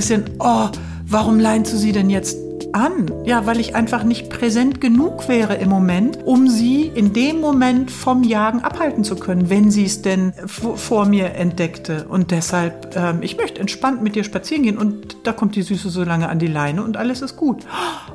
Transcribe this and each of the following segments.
dann, oh, warum leinst du sie denn jetzt an? Ja, weil ich einfach nicht präsent genug wäre im Moment, um sie in dem Moment vom Jagen abhalten zu können, wenn sie es denn vor mir entdeckte. Und deshalb, ähm, ich möchte entspannt mit dir spazieren gehen und da kommt die Süße so lange an die Leine und alles ist gut.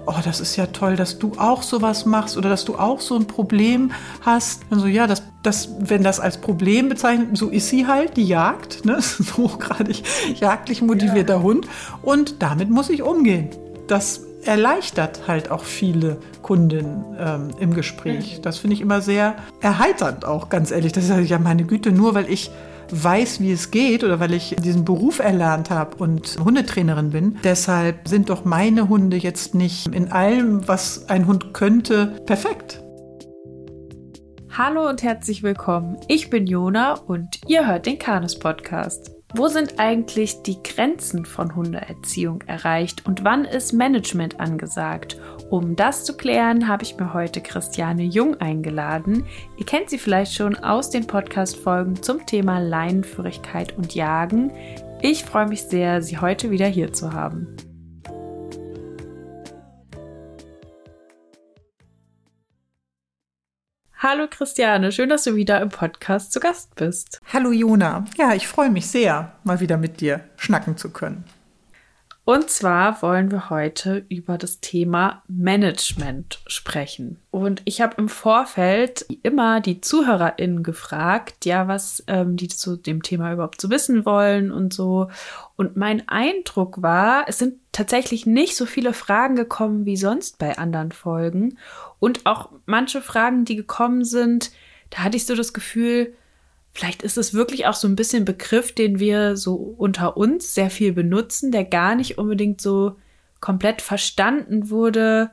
Oh, das ist ja toll, dass du auch sowas machst oder dass du auch so ein Problem hast. Also ja, das das, wenn das als Problem bezeichnet, so ist sie halt, die Jagd, ne? so hochgradig jagdlich motivierter ja. Hund. Und damit muss ich umgehen. Das erleichtert halt auch viele Kundinnen ähm, im Gespräch. Mhm. Das finde ich immer sehr erheiternd auch, ganz ehrlich. Das ist ja meine Güte, nur weil ich weiß, wie es geht oder weil ich diesen Beruf erlernt habe und Hundetrainerin bin. Deshalb sind doch meine Hunde jetzt nicht in allem, was ein Hund könnte, perfekt. Hallo und herzlich willkommen. Ich bin Jona und ihr hört den Kanus Podcast. Wo sind eigentlich die Grenzen von Hundeerziehung erreicht und wann ist Management angesagt? Um das zu klären, habe ich mir heute Christiane Jung eingeladen. Ihr kennt sie vielleicht schon aus den Podcast-Folgen zum Thema Leinenführigkeit und Jagen. Ich freue mich sehr, sie heute wieder hier zu haben. Hallo Christiane, schön, dass du wieder im Podcast zu Gast bist. Hallo Jona. Ja, ich freue mich sehr, mal wieder mit dir schnacken zu können. Und zwar wollen wir heute über das Thema Management sprechen. Und ich habe im Vorfeld immer die ZuhörerInnen gefragt, ja, was ähm, die zu dem Thema überhaupt zu so wissen wollen und so. Und mein Eindruck war, es sind tatsächlich nicht so viele Fragen gekommen wie sonst bei anderen Folgen. Und auch manche Fragen, die gekommen sind, da hatte ich so das Gefühl, vielleicht ist es wirklich auch so ein bisschen Begriff, den wir so unter uns sehr viel benutzen, der gar nicht unbedingt so komplett verstanden wurde,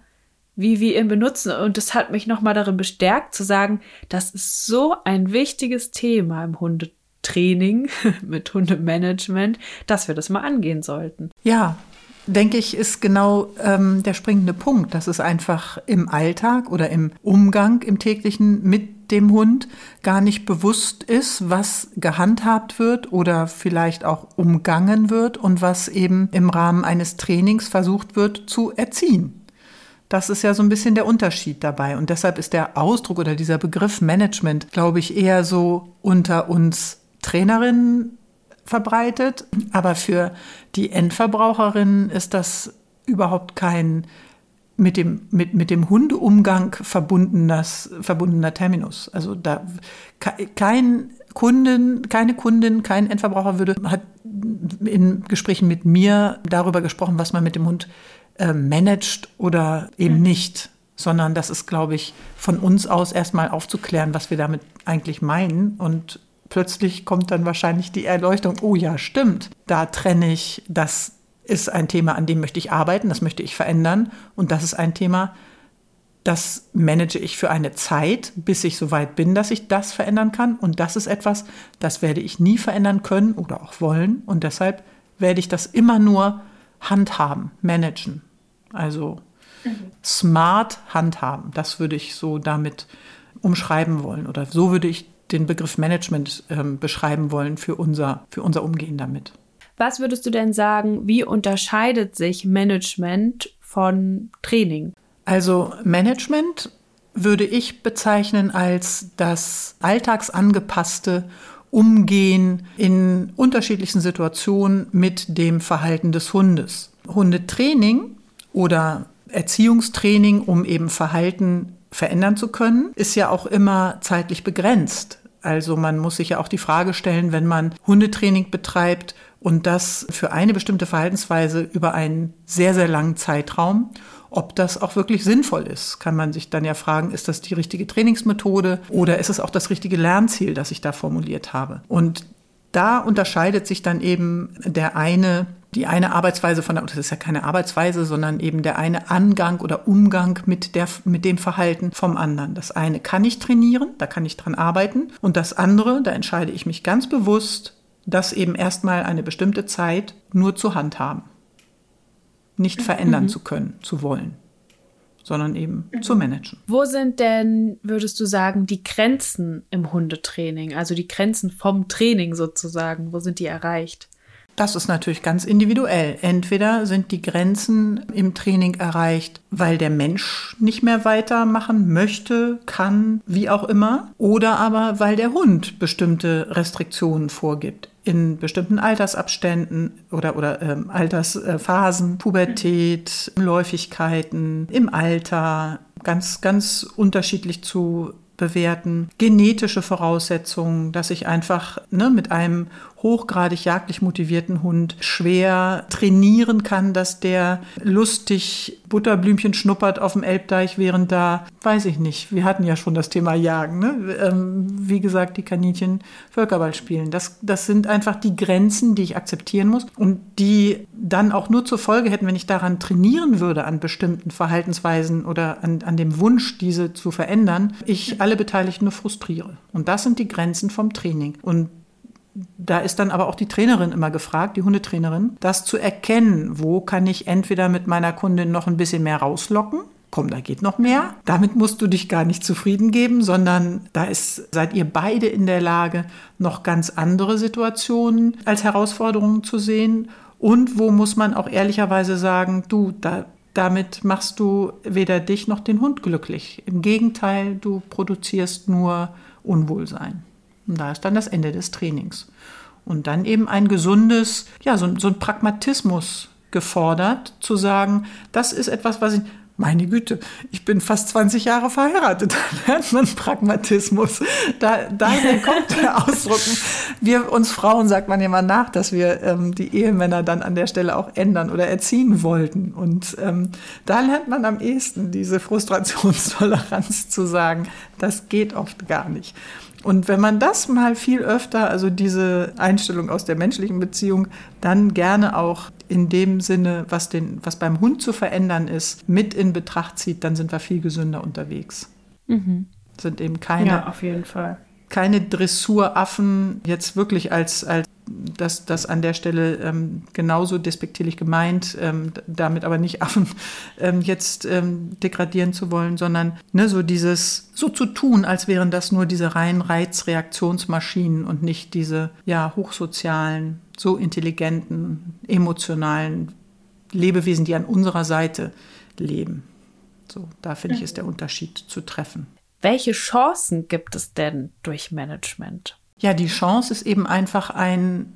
wie wir ihn benutzen. Und das hat mich nochmal darin bestärkt zu sagen, das ist so ein wichtiges Thema im Hundetraining mit Hundemanagement, dass wir das mal angehen sollten. Ja, denke ich, ist genau ähm, der springende Punkt, dass es einfach im Alltag oder im Umgang im täglichen mit dem Hund gar nicht bewusst ist, was gehandhabt wird oder vielleicht auch umgangen wird und was eben im Rahmen eines Trainings versucht wird zu erziehen. Das ist ja so ein bisschen der Unterschied dabei. Und deshalb ist der Ausdruck oder dieser Begriff Management, glaube ich, eher so unter uns Trainerinnen verbreitet. Aber für die Endverbraucherin ist das überhaupt kein mit dem, mit, mit dem Hundeumgang verbundenes, verbundener Terminus. Also da kein Kunden, keine Kundin, kein Endverbraucher würde, hat in Gesprächen mit mir darüber gesprochen, was man mit dem Hund äh, managt oder eben mhm. nicht. Sondern das ist, glaube ich, von uns aus erstmal aufzuklären, was wir damit eigentlich meinen und plötzlich kommt dann wahrscheinlich die Erleuchtung, oh ja, stimmt, da trenne ich, das ist ein Thema, an dem möchte ich arbeiten, das möchte ich verändern. Und das ist ein Thema, das manage ich für eine Zeit, bis ich so weit bin, dass ich das verändern kann. Und das ist etwas, das werde ich nie verändern können oder auch wollen. Und deshalb werde ich das immer nur handhaben, managen. Also mhm. smart handhaben, das würde ich so damit umschreiben wollen. Oder so würde ich den Begriff Management ähm, beschreiben wollen für unser, für unser Umgehen damit. Was würdest du denn sagen, wie unterscheidet sich Management von Training? Also Management würde ich bezeichnen als das alltagsangepasste Umgehen in unterschiedlichsten Situationen mit dem Verhalten des Hundes. Hundetraining oder Erziehungstraining, um eben Verhalten verändern zu können, ist ja auch immer zeitlich begrenzt. Also man muss sich ja auch die Frage stellen, wenn man Hundetraining betreibt und das für eine bestimmte Verhaltensweise über einen sehr, sehr langen Zeitraum, ob das auch wirklich sinnvoll ist, kann man sich dann ja fragen, ist das die richtige Trainingsmethode oder ist es auch das richtige Lernziel, das ich da formuliert habe? Und da unterscheidet sich dann eben der eine die eine Arbeitsweise von der, das ist ja keine Arbeitsweise, sondern eben der eine Angang oder Umgang mit, der, mit dem Verhalten vom anderen. Das eine kann ich trainieren, da kann ich dran arbeiten. Und das andere, da entscheide ich mich ganz bewusst, das eben erstmal eine bestimmte Zeit nur zu handhaben. Nicht verändern mhm. zu können, zu wollen sondern eben mhm. zu managen. Wo sind denn, würdest du sagen, die Grenzen im Hundetraining, also die Grenzen vom Training sozusagen, wo sind die erreicht? Das ist natürlich ganz individuell. Entweder sind die Grenzen im Training erreicht, weil der Mensch nicht mehr weitermachen möchte, kann, wie auch immer, oder aber weil der Hund bestimmte Restriktionen vorgibt in bestimmten Altersabständen oder, oder ähm, Altersphasen, Pubertät, Läufigkeiten, im Alter, ganz, ganz unterschiedlich zu bewerten. Genetische Voraussetzungen, dass ich einfach ne, mit einem hochgradig jagdlich motivierten Hund schwer trainieren kann, dass der lustig Butterblümchen schnuppert auf dem Elbdeich, während da, weiß ich nicht, wir hatten ja schon das Thema Jagen, ne? Ähm, wie gesagt, die Kaninchen Völkerball spielen. Das, das sind einfach die Grenzen, die ich akzeptieren muss und die dann auch nur zur Folge hätten, wenn ich daran trainieren würde, an bestimmten Verhaltensweisen oder an, an dem Wunsch, diese zu verändern, ich alle Beteiligten nur frustriere. Und das sind die Grenzen vom Training. Und da ist dann aber auch die Trainerin immer gefragt, die Hundetrainerin, das zu erkennen, wo kann ich entweder mit meiner Kundin noch ein bisschen mehr rauslocken, komm, da geht noch mehr. Damit musst du dich gar nicht zufrieden geben, sondern da ist, seid ihr beide in der Lage, noch ganz andere Situationen als Herausforderungen zu sehen. Und wo muss man auch ehrlicherweise sagen, du, da, damit machst du weder dich noch den Hund glücklich. Im Gegenteil, du produzierst nur Unwohlsein. Und da ist dann das Ende des Trainings. Und dann eben ein gesundes, ja, so, so ein Pragmatismus gefordert, zu sagen, das ist etwas, was ich, meine Güte, ich bin fast 20 Jahre verheiratet. Da lernt man Pragmatismus. Da, daher kommt der Ausdruck. Wir uns Frauen sagt man immer nach, dass wir ähm, die Ehemänner dann an der Stelle auch ändern oder erziehen wollten. Und ähm, da lernt man am ehesten diese Frustrationstoleranz zu sagen, das geht oft gar nicht. Und wenn man das mal viel öfter, also diese Einstellung aus der menschlichen Beziehung, dann gerne auch in dem Sinne, was, den, was beim Hund zu verändern ist, mit in Betracht zieht, dann sind wir viel gesünder unterwegs. Mhm. Sind eben keine, ja, auf jeden Fall. Keine Dressuraffen jetzt wirklich als, als das, das an der Stelle ähm, genauso despektierlich gemeint, ähm, damit aber nicht Affen ähm, jetzt ähm, degradieren zu wollen, sondern ne, so dieses, so zu tun, als wären das nur diese reinen Reizreaktionsmaschinen und nicht diese ja, hochsozialen, so intelligenten, emotionalen Lebewesen, die an unserer Seite leben. So, da finde ich, ist der Unterschied zu treffen. Welche Chancen gibt es denn durch Management? Ja, die Chance ist eben einfach ein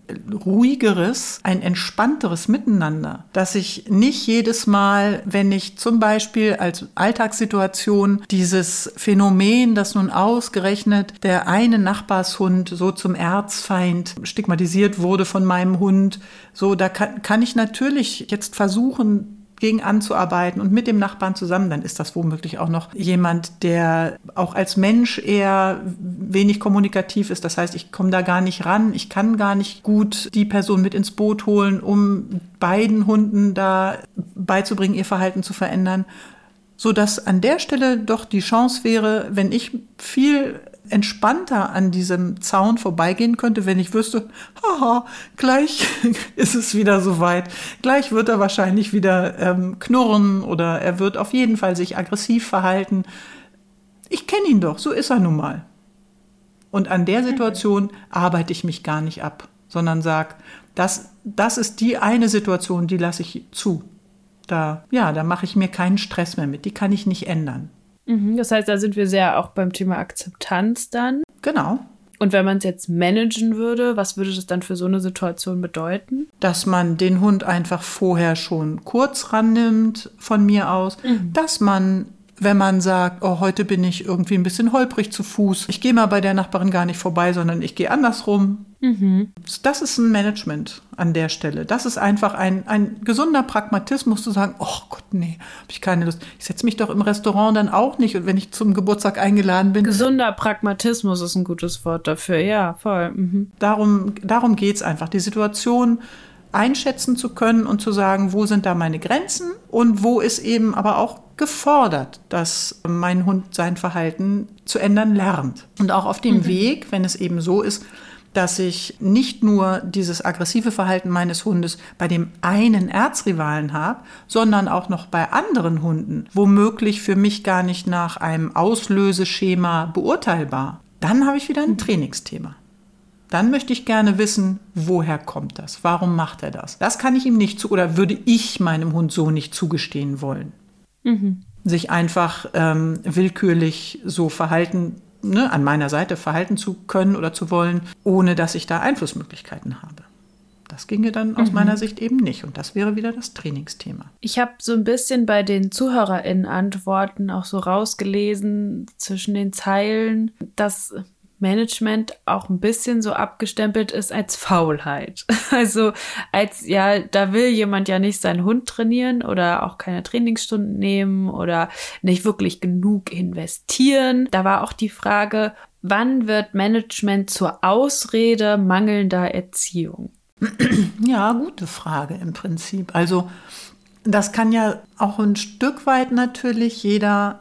ruhigeres, ein entspannteres Miteinander, dass ich nicht jedes Mal, wenn ich zum Beispiel als Alltagssituation dieses Phänomen, das nun ausgerechnet der eine Nachbarshund so zum Erzfeind stigmatisiert wurde von meinem Hund, so da kann, kann ich natürlich jetzt versuchen, gegen anzuarbeiten und mit dem Nachbarn zusammen, dann ist das womöglich auch noch jemand, der auch als Mensch eher wenig kommunikativ ist. Das heißt, ich komme da gar nicht ran, ich kann gar nicht gut die Person mit ins Boot holen, um beiden Hunden da beizubringen, ihr Verhalten zu verändern. So dass an der Stelle doch die Chance wäre, wenn ich viel entspannter an diesem Zaun vorbeigehen könnte, wenn ich wüsste, haha, gleich ist es wieder soweit. Gleich wird er wahrscheinlich wieder ähm, knurren oder er wird auf jeden Fall sich aggressiv verhalten. Ich kenne ihn doch, so ist er nun mal. Und an der Situation arbeite ich mich gar nicht ab, sondern sage, das, das ist die eine Situation, die lasse ich zu. Da, ja, da mache ich mir keinen Stress mehr mit. Die kann ich nicht ändern. Mhm, das heißt, da sind wir sehr auch beim Thema Akzeptanz dann. Genau. Und wenn man es jetzt managen würde, was würde das dann für so eine Situation bedeuten? Dass man den Hund einfach vorher schon kurz rannimmt, von mir aus, mhm. dass man wenn man sagt, oh, heute bin ich irgendwie ein bisschen holprig zu Fuß. Ich gehe mal bei der Nachbarin gar nicht vorbei, sondern ich gehe andersrum. Mhm. Das ist ein Management an der Stelle. Das ist einfach ein, ein gesunder Pragmatismus zu sagen, oh Gott, nee, habe ich keine Lust. Ich setze mich doch im Restaurant dann auch nicht und wenn ich zum Geburtstag eingeladen bin. Gesunder Pragmatismus ist ein gutes Wort dafür, ja, voll. Mhm. Darum, darum geht es einfach. Die Situation einschätzen zu können und zu sagen, wo sind da meine Grenzen und wo ist eben aber auch gefordert, dass mein Hund sein Verhalten zu ändern lernt. Und auch auf dem mhm. Weg, wenn es eben so ist, dass ich nicht nur dieses aggressive Verhalten meines Hundes bei dem einen Erzrivalen habe, sondern auch noch bei anderen Hunden, womöglich für mich gar nicht nach einem Auslöseschema beurteilbar, dann habe ich wieder ein. Trainingsthema. dann möchte ich gerne wissen, woher kommt das? Warum macht er das? Das kann ich ihm nicht zu oder würde ich meinem Hund so nicht zugestehen wollen. Mhm. Sich einfach ähm, willkürlich so verhalten, ne, an meiner Seite verhalten zu können oder zu wollen, ohne dass ich da Einflussmöglichkeiten habe. Das ginge dann aus mhm. meiner Sicht eben nicht. Und das wäre wieder das Trainingsthema. Ich habe so ein bisschen bei den ZuhörerInnen-Antworten auch so rausgelesen zwischen den Zeilen, dass Management auch ein bisschen so abgestempelt ist als Faulheit. Also als, ja, da will jemand ja nicht seinen Hund trainieren oder auch keine Trainingsstunden nehmen oder nicht wirklich genug investieren. Da war auch die Frage, wann wird Management zur Ausrede mangelnder Erziehung? Ja, gute Frage im Prinzip. Also das kann ja auch ein Stück weit natürlich jeder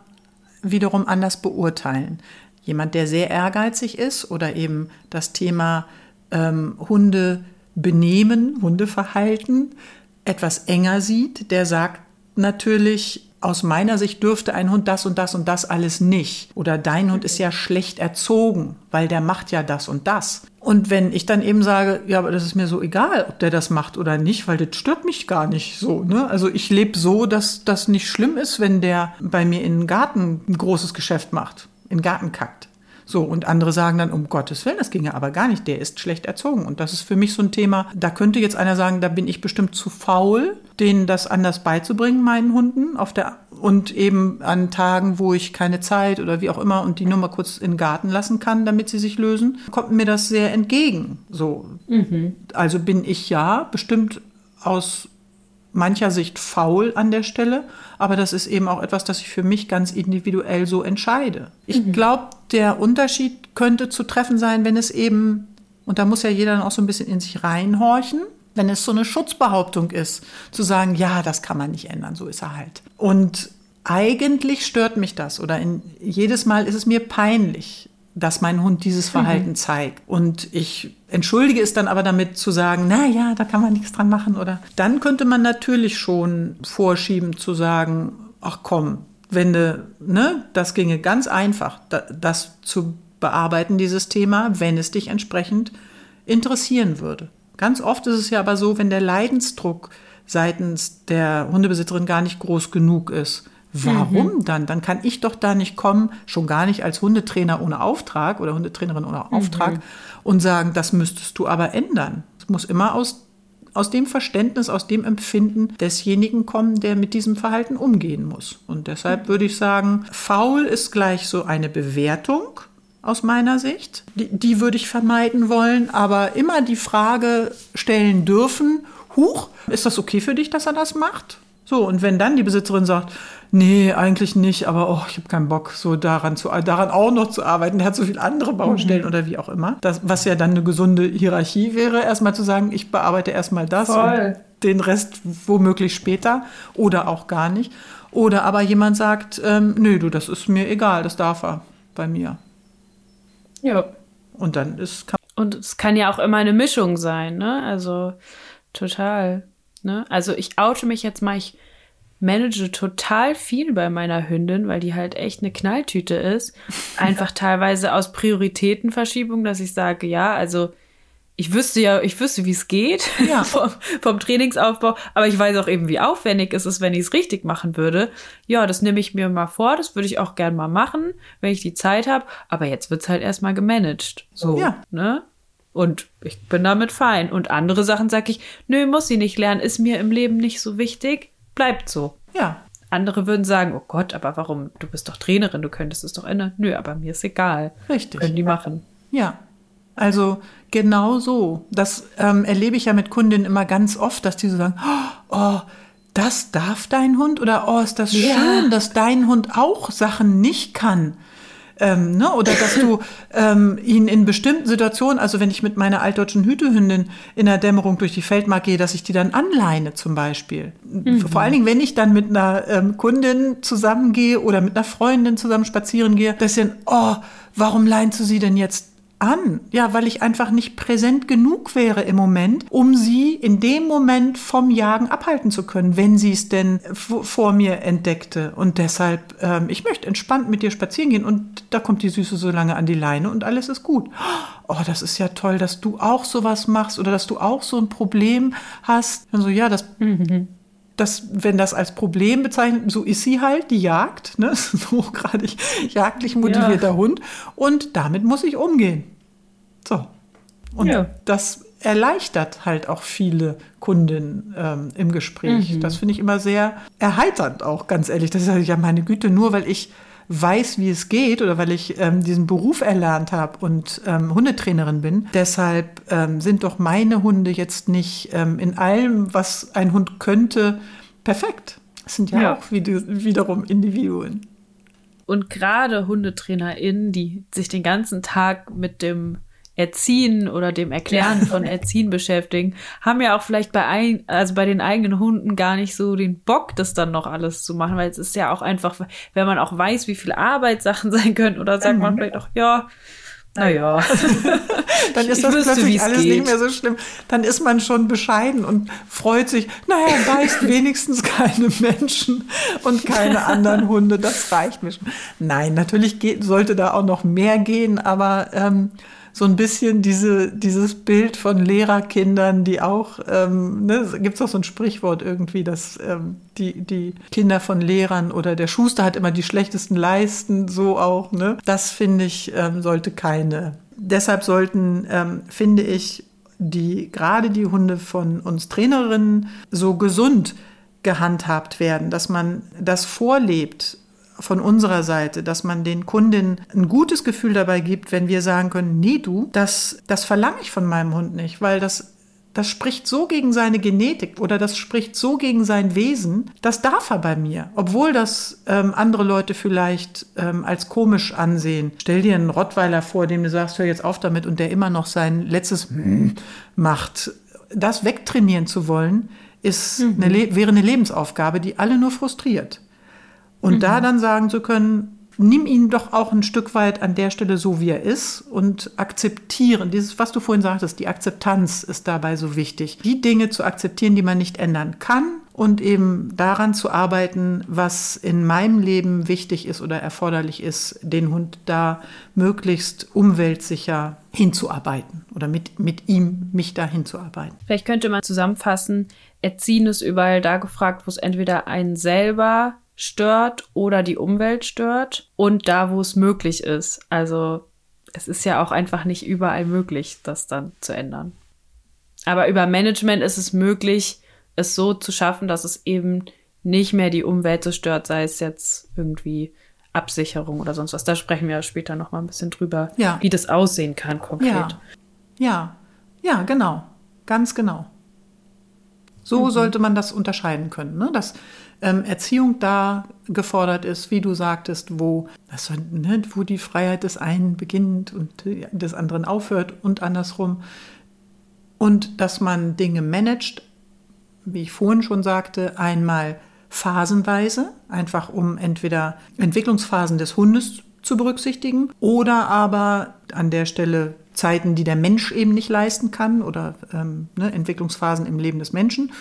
wiederum anders beurteilen. Jemand, der sehr ehrgeizig ist oder eben das Thema ähm, Hunde benehmen, Hundeverhalten etwas enger sieht, der sagt natürlich, aus meiner Sicht dürfte ein Hund das und das und das alles nicht. Oder dein Hund ist ja schlecht erzogen, weil der macht ja das und das. Und wenn ich dann eben sage, ja, aber das ist mir so egal, ob der das macht oder nicht, weil das stört mich gar nicht so. Ne? Also ich lebe so, dass das nicht schlimm ist, wenn der bei mir in den Garten ein großes Geschäft macht in den Garten kackt. So, und andere sagen dann, um Gottes Willen, das ginge aber gar nicht, der ist schlecht erzogen. Und das ist für mich so ein Thema, da könnte jetzt einer sagen, da bin ich bestimmt zu faul, denen das anders beizubringen, meinen Hunden, auf der, und eben an Tagen, wo ich keine Zeit oder wie auch immer und die nur mal kurz in den Garten lassen kann, damit sie sich lösen, kommt mir das sehr entgegen. So. Mhm. Also bin ich ja bestimmt aus mancher Sicht faul an der Stelle, aber das ist eben auch etwas, das ich für mich ganz individuell so entscheide. Ich mhm. glaube, der Unterschied könnte zu treffen sein, wenn es eben, und da muss ja jeder dann auch so ein bisschen in sich reinhorchen, wenn es so eine Schutzbehauptung ist, zu sagen, ja, das kann man nicht ändern, so ist er halt. Und eigentlich stört mich das oder in, jedes Mal ist es mir peinlich, dass mein Hund dieses mhm. Verhalten mhm. zeigt. Und ich entschuldige es dann aber damit zu sagen, na ja, da kann man nichts dran machen oder dann könnte man natürlich schon vorschieben zu sagen, ach komm, wenn du, ne, das ginge ganz einfach, das zu bearbeiten, dieses Thema, wenn es dich entsprechend interessieren würde. Ganz oft ist es ja aber so, wenn der Leidensdruck seitens der Hundebesitzerin gar nicht groß genug ist, Warum mhm. dann? Dann kann ich doch da nicht kommen, schon gar nicht als Hundetrainer ohne Auftrag oder Hundetrainerin ohne mhm. Auftrag mhm. und sagen, das müsstest du aber ändern. Es muss immer aus, aus dem Verständnis, aus dem Empfinden desjenigen kommen, der mit diesem Verhalten umgehen muss. Und deshalb würde ich sagen, faul ist gleich so eine Bewertung aus meiner Sicht. Die, die würde ich vermeiden wollen, aber immer die Frage stellen dürfen, Huch, ist das okay für dich, dass er das macht? So, und wenn dann die Besitzerin sagt, nee, eigentlich nicht, aber oh, ich habe keinen Bock, so daran, zu, daran auch noch zu arbeiten, der hat so viele andere Baustellen mhm. oder wie auch immer. Das, was ja dann eine gesunde Hierarchie wäre, erstmal zu sagen, ich bearbeite erstmal das Voll. und den Rest womöglich später oder auch gar nicht. Oder aber jemand sagt, ähm, nö, du, das ist mir egal, das darf er bei mir. Ja. Und dann ist. Und es kann ja auch immer eine Mischung sein, ne? Also total. Ne? Also ich oute mich jetzt mal, ich manage total viel bei meiner Hündin, weil die halt echt eine Knalltüte ist. Einfach teilweise aus Prioritätenverschiebung, dass ich sage, ja, also ich wüsste ja, ich wüsste, wie es geht ja. vom, vom, Trainingsaufbau, aber ich weiß auch eben, wie aufwendig es ist, wenn ich es richtig machen würde. Ja, das nehme ich mir mal vor, das würde ich auch gern mal machen, wenn ich die Zeit habe, aber jetzt wird es halt erstmal gemanagt. So, ja. ne? Und ich bin damit fein. Und andere Sachen sage ich, nö, muss sie nicht lernen, ist mir im Leben nicht so wichtig, bleibt so. Ja. Andere würden sagen, oh Gott, aber warum? Du bist doch Trainerin, du könntest es doch ändern. Nö, aber mir ist egal. Richtig. Können die machen. Ja. Also genau so. Das ähm, erlebe ich ja mit Kundinnen immer ganz oft, dass die so sagen, oh, das darf dein Hund oder oh, ist das ja. schön, dass dein Hund auch Sachen nicht kann. Ähm, ne? Oder dass du ähm, ihn in bestimmten Situationen, also wenn ich mit meiner altdeutschen Hütehündin in der Dämmerung durch die Feldmark gehe, dass ich die dann anleine zum Beispiel. Mhm. Vor allen Dingen, wenn ich dann mit einer ähm, Kundin zusammengehe oder mit einer Freundin zusammen spazieren gehe, dass ich dann, oh, warum leinst du sie denn jetzt an. Ja, weil ich einfach nicht präsent genug wäre im Moment, um sie in dem Moment vom Jagen abhalten zu können, wenn sie es denn vor mir entdeckte. Und deshalb, ähm, ich möchte entspannt mit dir spazieren gehen und da kommt die Süße so lange an die Leine und alles ist gut. Oh, das ist ja toll, dass du auch sowas machst oder dass du auch so ein Problem hast. Und so, ja, das. Mhm das, wenn das als Problem bezeichnet, so ist sie halt, die Jagd, ne? so gerade jagdlich motivierter ja. Hund. Und damit muss ich umgehen. So. Und ja. das erleichtert halt auch viele Kundinnen ähm, im Gespräch. Mhm. Das finde ich immer sehr erheiternd auch, ganz ehrlich. Das ist ja meine Güte, nur weil ich weiß, wie es geht oder weil ich ähm, diesen Beruf erlernt habe und ähm, Hundetrainerin bin. Deshalb ähm, sind doch meine Hunde jetzt nicht ähm, in allem, was ein Hund könnte, perfekt. Das sind ja, ja. auch wiederum Individuen. Und gerade HundetrainerInnen, die sich den ganzen Tag mit dem Erziehen oder dem Erklären von Erziehen beschäftigen, haben ja auch vielleicht bei ein, also bei den eigenen Hunden gar nicht so den Bock, das dann noch alles zu machen, weil es ist ja auch einfach, wenn man auch weiß, wie viel Arbeit Sachen sein können, oder sagt mhm. man vielleicht auch, ja, naja. dann ist das wüsste, plötzlich alles geht. nicht mehr so schlimm. Dann ist man schon bescheiden und freut sich, naja, beißt wenigstens keine Menschen und keine anderen Hunde. Das reicht mir schon. Nein, natürlich geht, sollte da auch noch mehr gehen, aber ähm, so ein bisschen diese, dieses Bild von Lehrerkindern, die auch, ähm, ne, gibt es auch so ein Sprichwort irgendwie, dass ähm, die, die Kinder von Lehrern oder der Schuster hat immer die schlechtesten Leisten, so auch. Ne? Das finde ich, ähm, sollte keine. Deshalb sollten, ähm, finde ich, die, gerade die Hunde von uns Trainerinnen so gesund gehandhabt werden, dass man das vorlebt von unserer Seite, dass man den Kundinnen ein gutes Gefühl dabei gibt, wenn wir sagen können, nee du, das, das verlange ich von meinem Hund nicht, weil das das spricht so gegen seine Genetik oder das spricht so gegen sein Wesen, das darf er bei mir, obwohl das ähm, andere Leute vielleicht ähm, als komisch ansehen. Stell dir einen Rottweiler vor, dem du sagst, hör jetzt auf damit und der immer noch sein letztes macht. Das wegtrainieren zu wollen, ist mhm. eine, wäre eine Lebensaufgabe, die alle nur frustriert. Und mhm. da dann sagen zu können, nimm ihn doch auch ein Stück weit an der Stelle so, wie er ist und akzeptieren. Dieses, was du vorhin sagtest, die Akzeptanz ist dabei so wichtig. Die Dinge zu akzeptieren, die man nicht ändern kann und eben daran zu arbeiten, was in meinem Leben wichtig ist oder erforderlich ist, den Hund da möglichst umweltsicher hinzuarbeiten oder mit, mit ihm mich da hinzuarbeiten. Vielleicht könnte man zusammenfassen, Erziehen ist überall da gefragt, wo es entweder einen selber stört oder die Umwelt stört und da, wo es möglich ist. Also es ist ja auch einfach nicht überall möglich, das dann zu ändern. Aber über Management ist es möglich, es so zu schaffen, dass es eben nicht mehr die Umwelt zerstört, sei es jetzt irgendwie Absicherung oder sonst was. Da sprechen wir später noch mal ein bisschen drüber, ja. wie das aussehen kann konkret. Ja, ja, ja genau, ganz genau. So mhm. sollte man das unterscheiden können, ne? dass ähm, Erziehung da gefordert ist, wie du sagtest, wo, also, ne, wo die Freiheit des einen beginnt und des anderen aufhört und andersrum. Und dass man Dinge managt, wie ich vorhin schon sagte, einmal phasenweise, einfach um entweder Entwicklungsphasen des Hundes zu berücksichtigen oder aber an der Stelle Zeiten, die der Mensch eben nicht leisten kann oder ähm, ne, Entwicklungsphasen im Leben des Menschen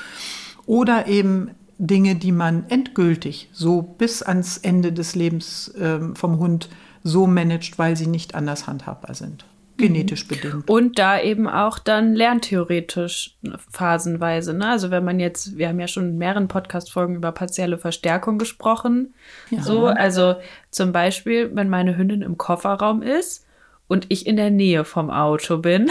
oder eben Dinge, die man endgültig so bis ans Ende des Lebens ähm, vom Hund so managt, weil sie nicht anders handhabbar sind. Genetisch bedingt. Und da eben auch dann lerntheoretisch phasenweise. Ne? Also wenn man jetzt, wir haben ja schon in mehreren Podcast-Folgen über partielle Verstärkung gesprochen. Ja. So, also zum Beispiel, wenn meine Hündin im Kofferraum ist und ich in der Nähe vom Auto bin.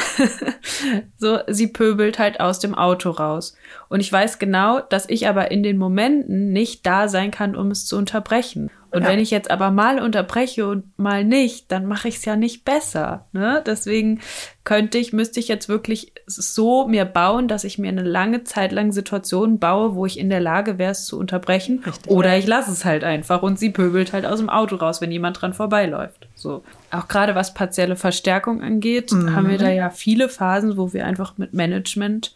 so, sie pöbelt halt aus dem Auto raus. Und ich weiß genau, dass ich aber in den Momenten nicht da sein kann, um es zu unterbrechen. Und ja. wenn ich jetzt aber mal unterbreche und mal nicht, dann mache ich es ja nicht besser. Ne? Deswegen könnte ich, müsste ich jetzt wirklich so mir bauen, dass ich mir eine lange Zeit lang Situationen baue, wo ich in der Lage wäre, es zu unterbrechen. Richtig. Oder ich lasse es halt einfach und sie pöbelt halt aus dem Auto raus, wenn jemand dran vorbeiläuft. So. Auch gerade was partielle Verstärkung angeht, mhm. haben wir da ja viele Phasen, wo wir einfach mit Management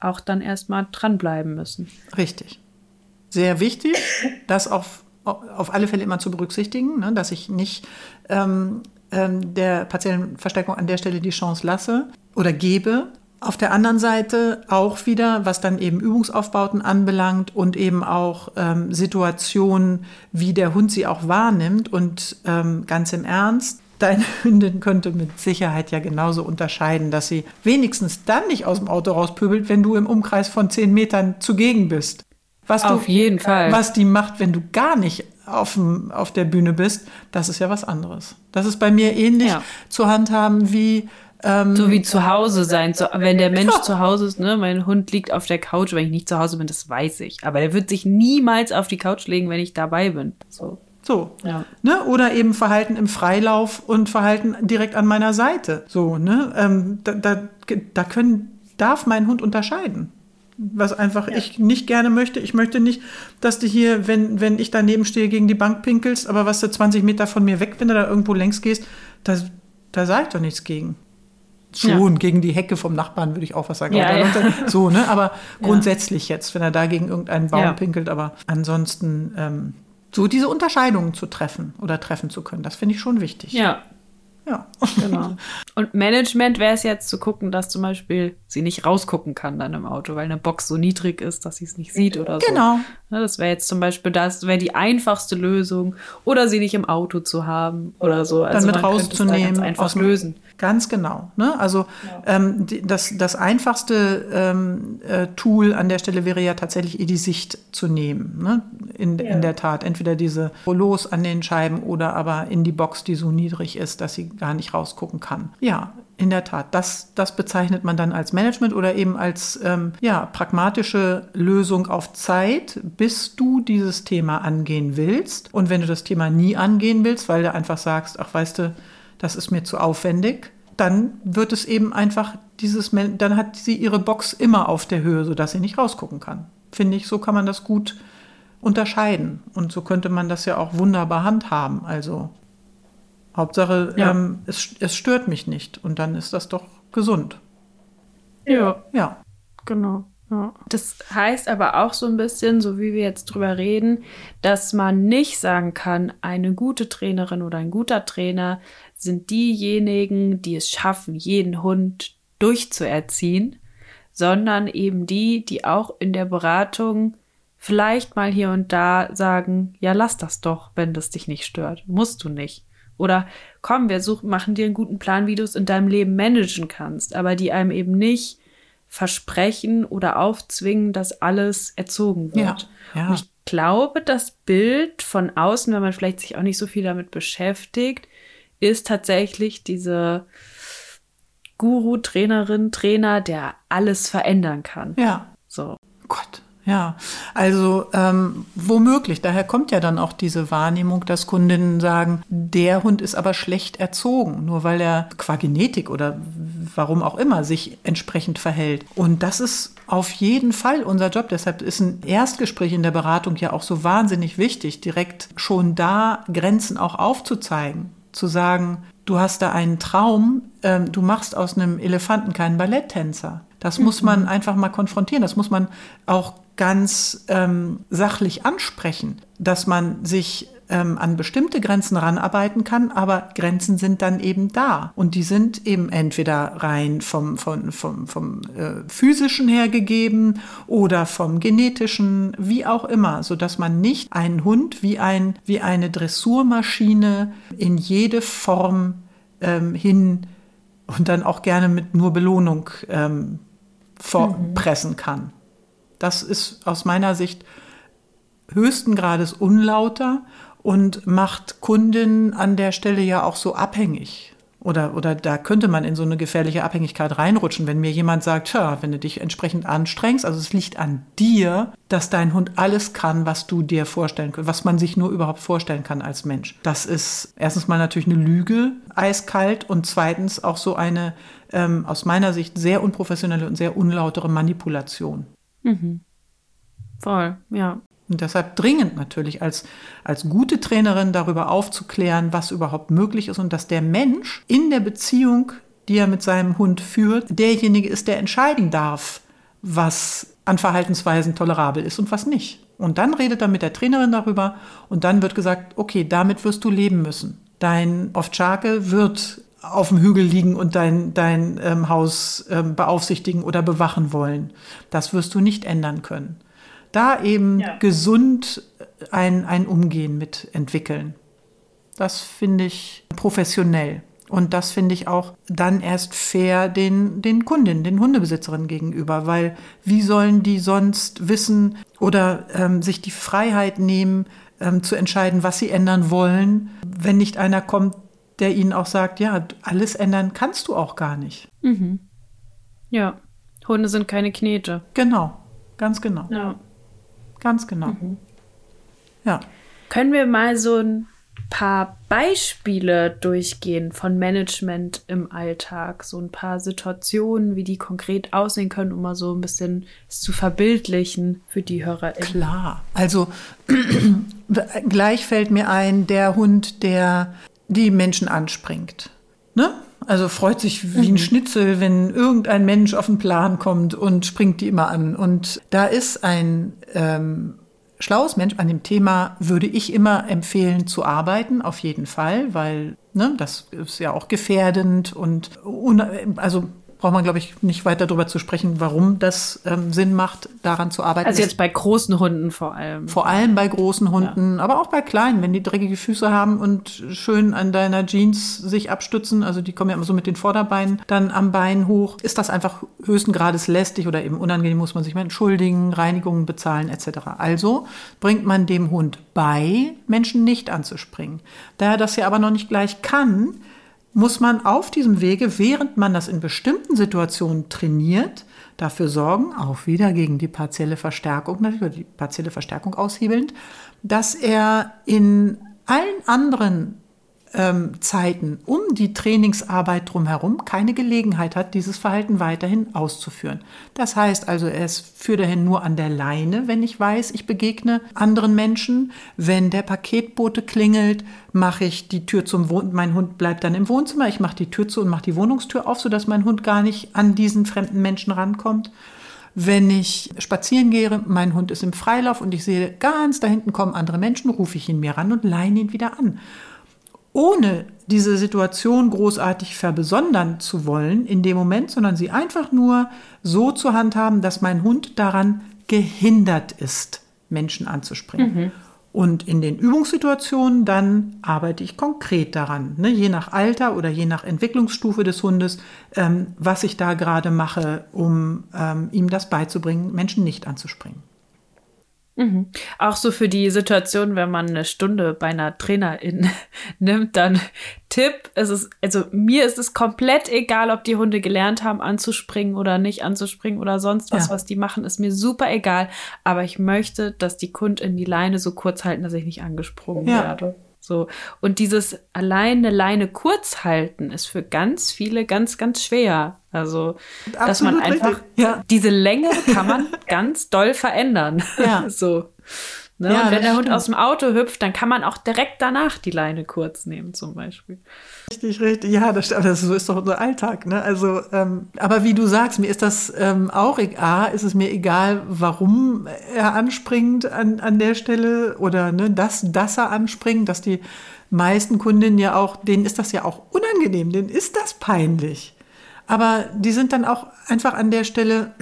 auch dann erstmal dranbleiben müssen. Richtig. Sehr wichtig, das auf auf alle Fälle immer zu berücksichtigen, ne, dass ich nicht ähm, ähm, der partiellen Verstärkung an der Stelle die Chance lasse oder gebe. Auf der anderen Seite auch wieder, was dann eben Übungsaufbauten anbelangt und eben auch ähm, Situationen, wie der Hund sie auch wahrnimmt. Und ähm, ganz im Ernst, deine Hündin könnte mit Sicherheit ja genauso unterscheiden, dass sie wenigstens dann nicht aus dem Auto rauspöbelt, wenn du im Umkreis von zehn Metern zugegen bist. Was auf du, jeden Fall. Was die macht, wenn du gar nicht auf, dem, auf der Bühne bist, das ist ja was anderes. Das ist bei mir ähnlich ja. zu handhaben wie ähm, so wie zu Hause sein. So, wenn der Mensch ja. zu Hause ist, ne, mein Hund liegt auf der Couch, wenn ich nicht zu Hause bin, das weiß ich. Aber der wird sich niemals auf die Couch legen, wenn ich dabei bin. So. So. Ja. Ne? Oder eben Verhalten im Freilauf und Verhalten direkt an meiner Seite. So, ne? Ähm, da, da, da können, darf mein Hund unterscheiden was einfach ja. ich nicht gerne möchte. Ich möchte nicht, dass du hier, wenn, wenn ich daneben stehe, gegen die Bank pinkelst, aber was du 20 Meter von mir weg, wenn du da irgendwo längs gehst, da, da sage ich doch nichts gegen. Schon, ja. gegen die Hecke vom Nachbarn würde ich auch was sagen. Ja, ja. So, ne? Aber grundsätzlich jetzt, wenn er da gegen irgendeinen Baum pinkelt, aber ansonsten ähm, so diese Unterscheidungen zu treffen oder treffen zu können, das finde ich schon wichtig. Ja, ja. Genau. Und Management wäre es jetzt zu gucken, dass zum Beispiel sie nicht rausgucken kann dann im Auto, weil eine Box so niedrig ist, dass sie es nicht sieht oder so. Genau. Ja, das wäre jetzt zum Beispiel, das wäre die einfachste Lösung. Oder sie nicht im Auto zu haben oder so. Also dann mit rauszunehmen. Da einfach lösen. Ganz genau. Ne? Also ja. ähm, die, das, das einfachste ähm, äh, Tool an der Stelle wäre ja tatsächlich eh die Sicht zu nehmen. Ne? In, ja. in der Tat. Entweder diese Rollos an den Scheiben oder aber in die Box, die so niedrig ist, dass sie gar nicht rausgucken kann. Ja, in der Tat. Das, das bezeichnet man dann als Management oder eben als ähm, ja, pragmatische Lösung auf Zeit, bis du dieses Thema angehen willst. Und wenn du das Thema nie angehen willst, weil du einfach sagst, ach weißt du, das ist mir zu aufwendig, dann wird es eben einfach dieses, dann hat sie ihre Box immer auf der Höhe, sodass sie nicht rausgucken kann. Finde ich, so kann man das gut unterscheiden. Und so könnte man das ja auch wunderbar handhaben. Also Hauptsache, ja. ähm, es, es stört mich nicht. Und dann ist das doch gesund. Ja. Ja. Genau. Ja. Das heißt aber auch so ein bisschen, so wie wir jetzt drüber reden, dass man nicht sagen kann, eine gute Trainerin oder ein guter Trainer sind diejenigen, die es schaffen, jeden Hund durchzuerziehen, sondern eben die, die auch in der Beratung vielleicht mal hier und da sagen, ja, lass das doch, wenn das dich nicht stört. Musst du nicht. Oder komm, wir suchen, machen dir einen guten Plan, wie du es in deinem Leben managen kannst, aber die einem eben nicht versprechen oder aufzwingen, dass alles erzogen wird. Ja, ja. Und ich glaube, das Bild von außen, wenn man vielleicht sich auch nicht so viel damit beschäftigt, ist tatsächlich diese Guru, Trainerin, Trainer, der alles verändern kann. Ja. So. Gott. Ja, also ähm, womöglich, daher kommt ja dann auch diese Wahrnehmung, dass Kundinnen sagen, der Hund ist aber schlecht erzogen, nur weil er qua Genetik oder warum auch immer sich entsprechend verhält. Und das ist auf jeden Fall unser Job. Deshalb ist ein Erstgespräch in der Beratung ja auch so wahnsinnig wichtig, direkt schon da Grenzen auch aufzuzeigen zu sagen, du hast da einen Traum, ähm, du machst aus einem Elefanten keinen Balletttänzer. Das mhm. muss man einfach mal konfrontieren. Das muss man auch ganz ähm, sachlich ansprechen, dass man sich ähm, an bestimmte Grenzen ranarbeiten kann, aber Grenzen sind dann eben da. Und die sind eben entweder rein vom, vom, vom, vom äh, physischen her gegeben oder vom genetischen, wie auch immer, sodass man nicht einen Hund wie, ein, wie eine Dressurmaschine in jede Form ähm, hin und dann auch gerne mit nur Belohnung ähm, vorpressen mhm. kann. Das ist aus meiner Sicht höchsten Grades unlauter und macht Kundinnen an der Stelle ja auch so abhängig. Oder, oder da könnte man in so eine gefährliche Abhängigkeit reinrutschen, wenn mir jemand sagt, tja, wenn du dich entsprechend anstrengst, also es liegt an dir, dass dein Hund alles kann, was du dir vorstellen kannst, was man sich nur überhaupt vorstellen kann als Mensch. Das ist erstens mal natürlich eine Lüge, eiskalt, und zweitens auch so eine ähm, aus meiner Sicht sehr unprofessionelle und sehr unlautere Manipulation. Mhm. Voll, ja. Und deshalb dringend natürlich als, als gute Trainerin darüber aufzuklären, was überhaupt möglich ist und dass der Mensch in der Beziehung, die er mit seinem Hund führt, derjenige ist, der entscheiden darf, was an Verhaltensweisen tolerabel ist und was nicht. Und dann redet er mit der Trainerin darüber und dann wird gesagt, okay, damit wirst du leben müssen. dein Ovtschake wird auf dem Hügel liegen und dein, dein ähm, Haus ähm, beaufsichtigen oder bewachen wollen. Das wirst du nicht ändern können. Da eben ja. gesund ein, ein Umgehen mit entwickeln. Das finde ich professionell. Und das finde ich auch dann erst fair den, den Kundinnen, den Hundebesitzerinnen gegenüber, weil wie sollen die sonst wissen oder ähm, sich die Freiheit nehmen, ähm, zu entscheiden, was sie ändern wollen, wenn nicht einer kommt, der ihnen auch sagt, ja, alles ändern kannst du auch gar nicht. Mhm. Ja, Hunde sind keine Knete. Genau, ganz genau. Ja. Ganz genau. Mhm. Ja. Können wir mal so ein paar Beispiele durchgehen von Management im Alltag, so ein paar Situationen, wie die konkret aussehen können, um mal so ein bisschen zu verbildlichen für die HörerInnen. Klar, also gleich fällt mir ein, der Hund, der die Menschen anspringt. Ne? Also freut sich wie ein mhm. Schnitzel, wenn irgendein Mensch auf den Plan kommt und springt die immer an. Und da ist ein ähm, schlaues Mensch an dem Thema würde ich immer empfehlen zu arbeiten, auf jeden Fall, weil ne, das ist ja auch gefährdend und also braucht man, glaube ich, nicht weiter darüber zu sprechen, warum das ähm, Sinn macht, daran zu arbeiten. Also jetzt bei großen Hunden vor allem. Vor allem bei großen Hunden, ja. aber auch bei kleinen, wenn die dreckige Füße haben und schön an deiner Jeans sich abstützen, also die kommen ja immer so mit den Vorderbeinen dann am Bein hoch, ist das einfach höchsten Grades lästig oder eben unangenehm, muss man sich mal entschuldigen, Reinigungen bezahlen etc. Also bringt man dem Hund bei, Menschen nicht anzuspringen. Da er das ja aber noch nicht gleich kann, muss man auf diesem Wege, während man das in bestimmten Situationen trainiert, dafür sorgen, auch wieder gegen die partielle Verstärkung, natürlich die partielle Verstärkung aushebelnd, dass er in allen anderen ähm, Zeiten um die Trainingsarbeit drumherum keine Gelegenheit hat, dieses Verhalten weiterhin auszuführen. Das heißt also, ist für dahin nur an der Leine, wenn ich weiß, ich begegne anderen Menschen. Wenn der Paketbote klingelt, mache ich die Tür zum Wohn mein Hund bleibt dann im Wohnzimmer, ich mache die Tür zu und mache die Wohnungstür auf, sodass mein Hund gar nicht an diesen fremden Menschen rankommt. Wenn ich spazieren gehe, mein Hund ist im Freilauf und ich sehe, ganz da hinten kommen andere Menschen, rufe ich ihn mir ran und leihe ihn wieder an ohne diese Situation großartig verbesondern zu wollen in dem Moment, sondern sie einfach nur so zu handhaben, dass mein Hund daran gehindert ist, Menschen anzuspringen. Mhm. Und in den Übungssituationen dann arbeite ich konkret daran, ne, je nach Alter oder je nach Entwicklungsstufe des Hundes, ähm, was ich da gerade mache, um ähm, ihm das beizubringen, Menschen nicht anzuspringen. Mhm. Auch so für die Situation, wenn man eine Stunde bei einer Trainerin nimmt, dann Tipp, es ist, also mir ist es komplett egal, ob die Hunde gelernt haben, anzuspringen oder nicht anzuspringen oder sonst was, ja. was die machen, ist mir super egal. Aber ich möchte, dass die Kundin die Leine so kurz halten, dass ich nicht angesprungen ja. werde. So. Und dieses alleine Leine kurz halten ist für ganz viele ganz, ganz schwer. Also, Absolut dass man einfach, ja. diese Länge kann man ganz doll verändern. Ja. so. Ne? Ja, und wenn der Hund aus dem Auto hüpft, dann kann man auch direkt danach die Leine kurz nehmen, zum Beispiel. Richtig, richtig. Ja, das, das so ist doch unser Alltag. Ne? Also, ähm, aber wie du sagst, mir ist das ähm, auch egal. Ist es mir egal, warum er anspringt an, an der Stelle oder ne, dass, dass er anspringt, dass die meisten Kundinnen ja auch, denen ist das ja auch unangenehm, denen ist das peinlich. Aber die sind dann auch einfach an der Stelle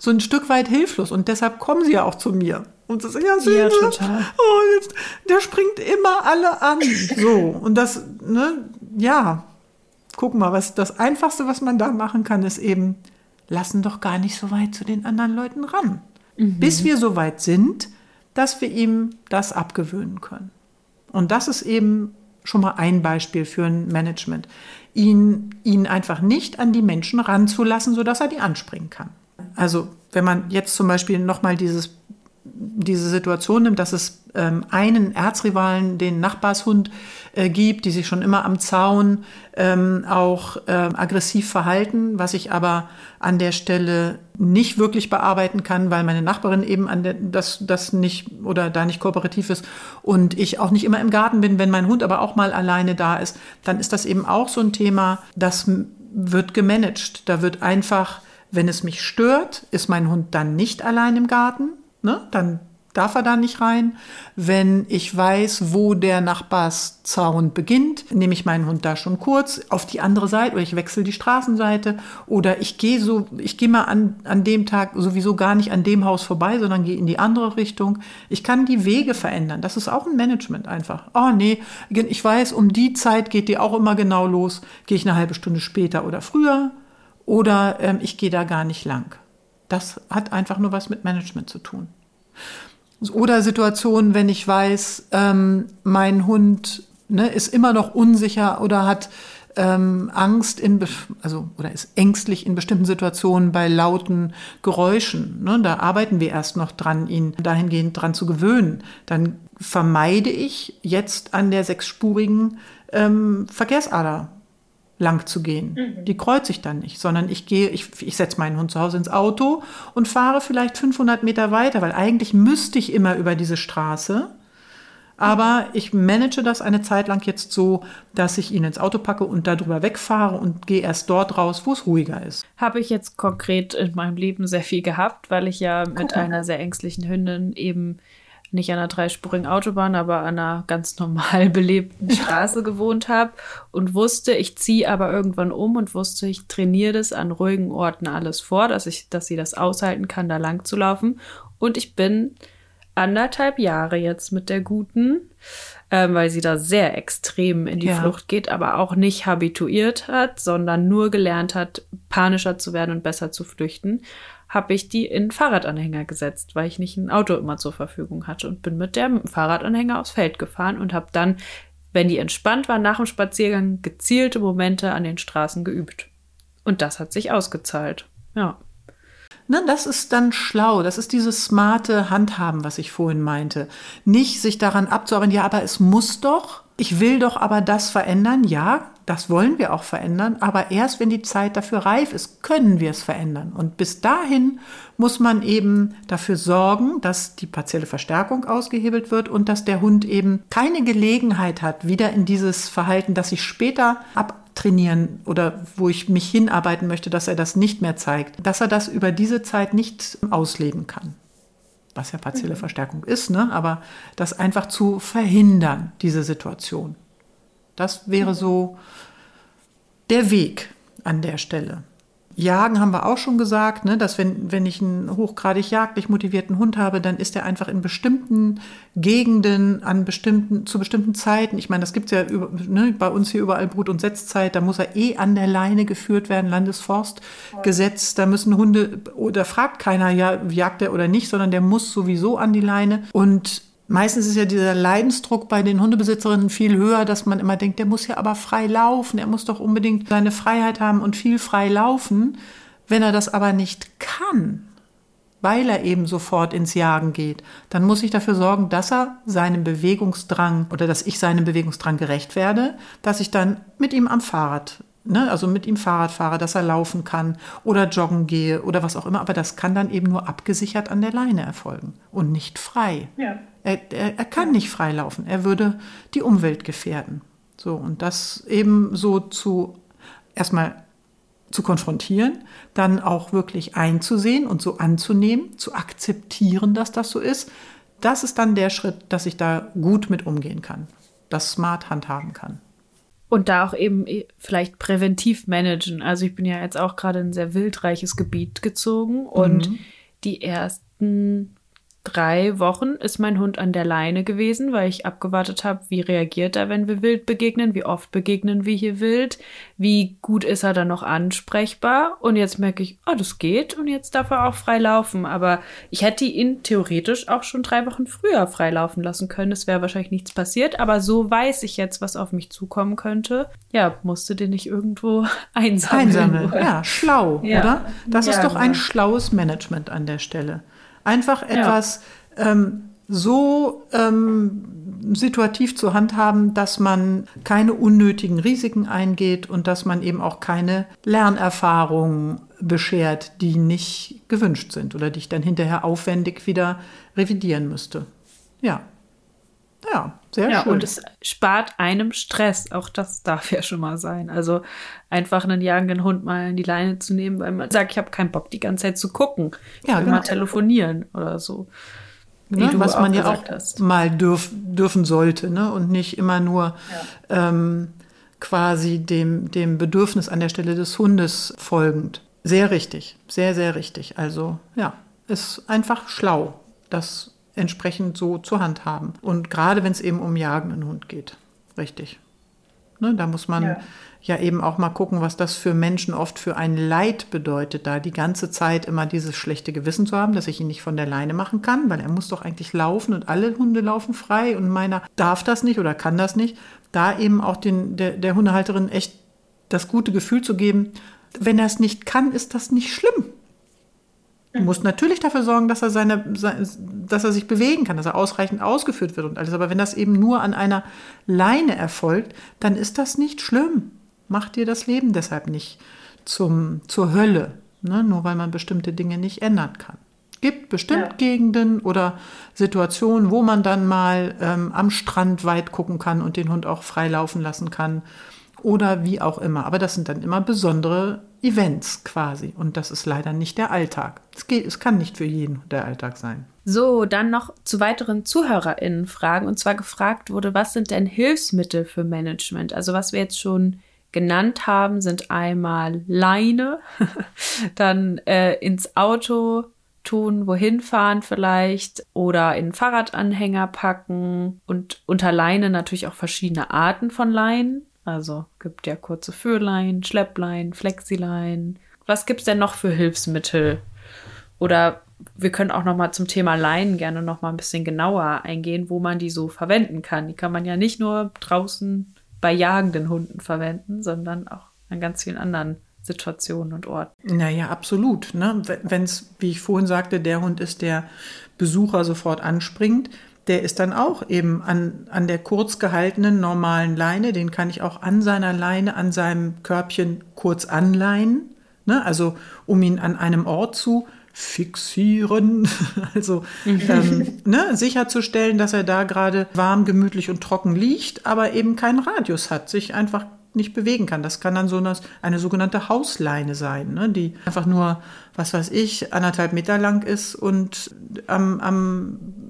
so ein Stück weit hilflos und deshalb kommen sie ja auch zu mir. Und das, ja, ja, total. Oh, jetzt, der springt immer alle an. So. Und das, ne, ja, guck mal, was das Einfachste, was man da machen kann, ist eben, lassen doch gar nicht so weit zu den anderen Leuten ran. Mhm. Bis wir so weit sind, dass wir ihm das abgewöhnen können. Und das ist eben schon mal ein Beispiel für ein Management. Ihn, ihn einfach nicht an die Menschen ranzulassen, sodass er die anspringen kann. Also wenn man jetzt zum Beispiel nochmal dieses diese Situation nimmt, dass es ähm, einen Erzrivalen, den Nachbarshund, äh, gibt, die sich schon immer am Zaun ähm, auch äh, aggressiv verhalten, was ich aber an der Stelle nicht wirklich bearbeiten kann, weil meine Nachbarin eben an der, das, das nicht oder da nicht kooperativ ist und ich auch nicht immer im Garten bin, wenn mein Hund aber auch mal alleine da ist, dann ist das eben auch so ein Thema, das wird gemanagt. Da wird einfach, wenn es mich stört, ist mein Hund dann nicht allein im Garten, Ne? Dann darf er da nicht rein. Wenn ich weiß, wo der Nachbarszaun beginnt, nehme ich meinen Hund da schon kurz auf die andere Seite oder ich wechsle die Straßenseite oder ich gehe so, ich gehe mal an, an dem Tag sowieso gar nicht an dem Haus vorbei, sondern gehe in die andere Richtung. Ich kann die Wege verändern. Das ist auch ein Management einfach. Oh nee, ich weiß, um die Zeit geht die auch immer genau los. Gehe ich eine halbe Stunde später oder früher oder ähm, ich gehe da gar nicht lang. Das hat einfach nur was mit Management zu tun. Oder Situationen, wenn ich weiß, ähm, mein Hund ne, ist immer noch unsicher oder hat ähm, Angst in, also oder ist ängstlich in bestimmten Situationen bei lauten Geräuschen. Ne? Da arbeiten wir erst noch dran, ihn dahingehend dran zu gewöhnen. Dann vermeide ich jetzt an der sechsspurigen ähm, Verkehrsader lang zu gehen. Mhm. Die kreuze ich dann nicht, sondern ich gehe, ich, ich setze meinen Hund zu Hause ins Auto und fahre vielleicht 500 Meter weiter, weil eigentlich müsste ich immer über diese Straße. Aber ich manage das eine Zeit lang jetzt so, dass ich ihn ins Auto packe und darüber wegfahre und gehe erst dort raus, wo es ruhiger ist. Habe ich jetzt konkret in meinem Leben sehr viel gehabt, weil ich ja mit einer sehr ängstlichen Hündin eben nicht an einer dreispurigen Autobahn, aber an einer ganz normal belebten Straße gewohnt habe und wusste, ich ziehe aber irgendwann um und wusste, ich trainiere das an ruhigen Orten alles vor, dass ich, dass sie das aushalten kann, da lang zu laufen. Und ich bin anderthalb Jahre jetzt mit der Guten, ähm, weil sie da sehr extrem in die ja. Flucht geht, aber auch nicht habituiert hat, sondern nur gelernt hat, panischer zu werden und besser zu flüchten habe ich die in Fahrradanhänger gesetzt, weil ich nicht ein Auto immer zur Verfügung hatte und bin mit dem Fahrradanhänger aufs Feld gefahren und habe dann, wenn die entspannt war, nach dem Spaziergang gezielte Momente an den Straßen geübt. Und das hat sich ausgezahlt. Ja. Ne, das ist dann schlau. Das ist dieses smarte Handhaben, was ich vorhin meinte. Nicht sich daran abzuarbeiten, ja, aber es muss doch. Ich will doch aber das verändern. Ja, das wollen wir auch verändern, aber erst wenn die Zeit dafür reif ist, können wir es verändern. Und bis dahin muss man eben dafür sorgen, dass die partielle Verstärkung ausgehebelt wird und dass der Hund eben keine Gelegenheit hat, wieder in dieses Verhalten, das sich später abtrainieren oder wo ich mich hinarbeiten möchte, dass er das nicht mehr zeigt, dass er das über diese Zeit nicht ausleben kann. Was ja partielle mhm. Verstärkung ist, ne? aber das einfach zu verhindern, diese Situation. Das wäre so der Weg an der Stelle. Jagen haben wir auch schon gesagt, ne, dass wenn, wenn ich einen hochgradig jagdlich motivierten Hund habe, dann ist er einfach in bestimmten Gegenden, an bestimmten, zu bestimmten Zeiten. Ich meine, das gibt es ja über, ne, bei uns hier überall Brut- und Setzzeit, da muss er eh an der Leine geführt werden, Landesforstgesetz, da müssen Hunde, da fragt keiner, ja, jagt er oder nicht, sondern der muss sowieso an die Leine. Und Meistens ist ja dieser Leidensdruck bei den Hundebesitzerinnen viel höher, dass man immer denkt, der muss ja aber frei laufen, er muss doch unbedingt seine Freiheit haben und viel frei laufen. Wenn er das aber nicht kann, weil er eben sofort ins Jagen geht, dann muss ich dafür sorgen, dass er seinem Bewegungsdrang oder dass ich seinem Bewegungsdrang gerecht werde, dass ich dann mit ihm am Fahrrad Ne, also mit ihm Fahrrad fahre, dass er laufen kann oder joggen gehe oder was auch immer. Aber das kann dann eben nur abgesichert an der Leine erfolgen und nicht frei. Ja. Er, er, er kann ja. nicht frei laufen. Er würde die Umwelt gefährden. So, und das eben so zu erstmal zu konfrontieren, dann auch wirklich einzusehen und so anzunehmen, zu akzeptieren, dass das so ist. Das ist dann der Schritt, dass ich da gut mit umgehen kann, das smart handhaben kann. Und da auch eben vielleicht präventiv managen. Also ich bin ja jetzt auch gerade in ein sehr wildreiches Gebiet gezogen und mhm. die ersten drei Wochen ist mein Hund an der Leine gewesen, weil ich abgewartet habe, wie reagiert er, wenn wir wild begegnen, wie oft begegnen wir hier wild, wie gut ist er dann noch ansprechbar. Und jetzt merke ich, oh, das geht und jetzt darf er auch frei laufen. Aber ich hätte ihn theoretisch auch schon drei Wochen früher frei laufen lassen können. Es wäre wahrscheinlich nichts passiert, aber so weiß ich jetzt, was auf mich zukommen könnte. Ja, musste den nicht irgendwo einsammeln. Einsammeln, ja, schlau, ja. oder? Das ja, ist doch ein schlaues Management an der Stelle. Einfach etwas ja. ähm, so ähm, situativ zu handhaben, dass man keine unnötigen Risiken eingeht und dass man eben auch keine Lernerfahrungen beschert, die nicht gewünscht sind oder die ich dann hinterher aufwendig wieder revidieren müsste. Ja. Ja, sehr ja, schön. Und es spart einem Stress. Auch das darf ja schon mal sein. Also einfach einen jagenden Hund mal in die Leine zu nehmen, weil man sagt, ich habe keinen Bock, die ganze Zeit zu gucken. Ich ja, will genau. mal telefonieren oder so. ne, was man ja auch hast. mal dürf, dürfen sollte ne? und nicht immer nur ja. ähm, quasi dem, dem Bedürfnis an der Stelle des Hundes folgend. Sehr richtig, sehr, sehr richtig. Also ja, ist einfach schlau, das entsprechend so zu handhaben. Und gerade wenn es eben um jagenden Hund geht. Richtig. Ne, da muss man ja. ja. eben auch mal gucken, was das für Menschen oft für ein Leid bedeutet, da die ganze Zeit immer dieses schlechte Gewissen zu haben, dass ich ihn nicht von der Leine machen kann, weil er muss doch eigentlich laufen und alle Hunde laufen frei und meiner darf das nicht oder kann das nicht. Da eben auch den, der, der Hundehalterin echt das gute Gefühl zu geben, wenn er es nicht kann, ist das nicht schlimm. Du musst natürlich dafür sorgen, dass er, seine, dass er sich bewegen kann, dass er ausreichend ausgeführt wird und alles. Aber wenn das eben nur an einer Leine erfolgt, dann ist das nicht schlimm. Mach dir das Leben deshalb nicht zum, zur Hölle, ne? nur weil man bestimmte Dinge nicht ändern kann. Gibt bestimmt ja. Gegenden oder Situationen, wo man dann mal ähm, am Strand weit gucken kann und den Hund auch frei laufen lassen kann oder wie auch immer. Aber das sind dann immer besondere Events quasi. Und das ist leider nicht der Alltag. Es, geht, es kann nicht für jeden der Alltag sein. So, dann noch zu weiteren ZuhörerInnen-Fragen. Und zwar gefragt wurde, was sind denn Hilfsmittel für Management? Also, was wir jetzt schon genannt haben, sind einmal Leine, dann äh, ins Auto tun, wohin fahren vielleicht oder in Fahrradanhänger packen und unter Leine natürlich auch verschiedene Arten von Leinen. Also gibt ja kurze Führlein, Schlepplein, Flexilein. Was gibt es denn noch für Hilfsmittel? Oder wir können auch noch mal zum Thema Leinen gerne noch mal ein bisschen genauer eingehen, wo man die so verwenden kann. Die kann man ja nicht nur draußen bei jagenden Hunden verwenden, sondern auch an ganz vielen anderen Situationen und Orten. Naja, absolut. Ne? Wenn es, wie ich vorhin sagte, der Hund ist, der Besucher sofort anspringt, der ist dann auch eben an, an der kurz gehaltenen normalen Leine, den kann ich auch an seiner Leine, an seinem Körbchen kurz anleihen, ne? also um ihn an einem Ort zu fixieren, also ähm, ne, sicherzustellen, dass er da gerade warm, gemütlich und trocken liegt, aber eben keinen Radius hat, sich einfach nicht bewegen kann. Das kann dann so eine, eine sogenannte Hausleine sein, ne, die einfach nur, was weiß ich, anderthalb Meter lang ist und am, am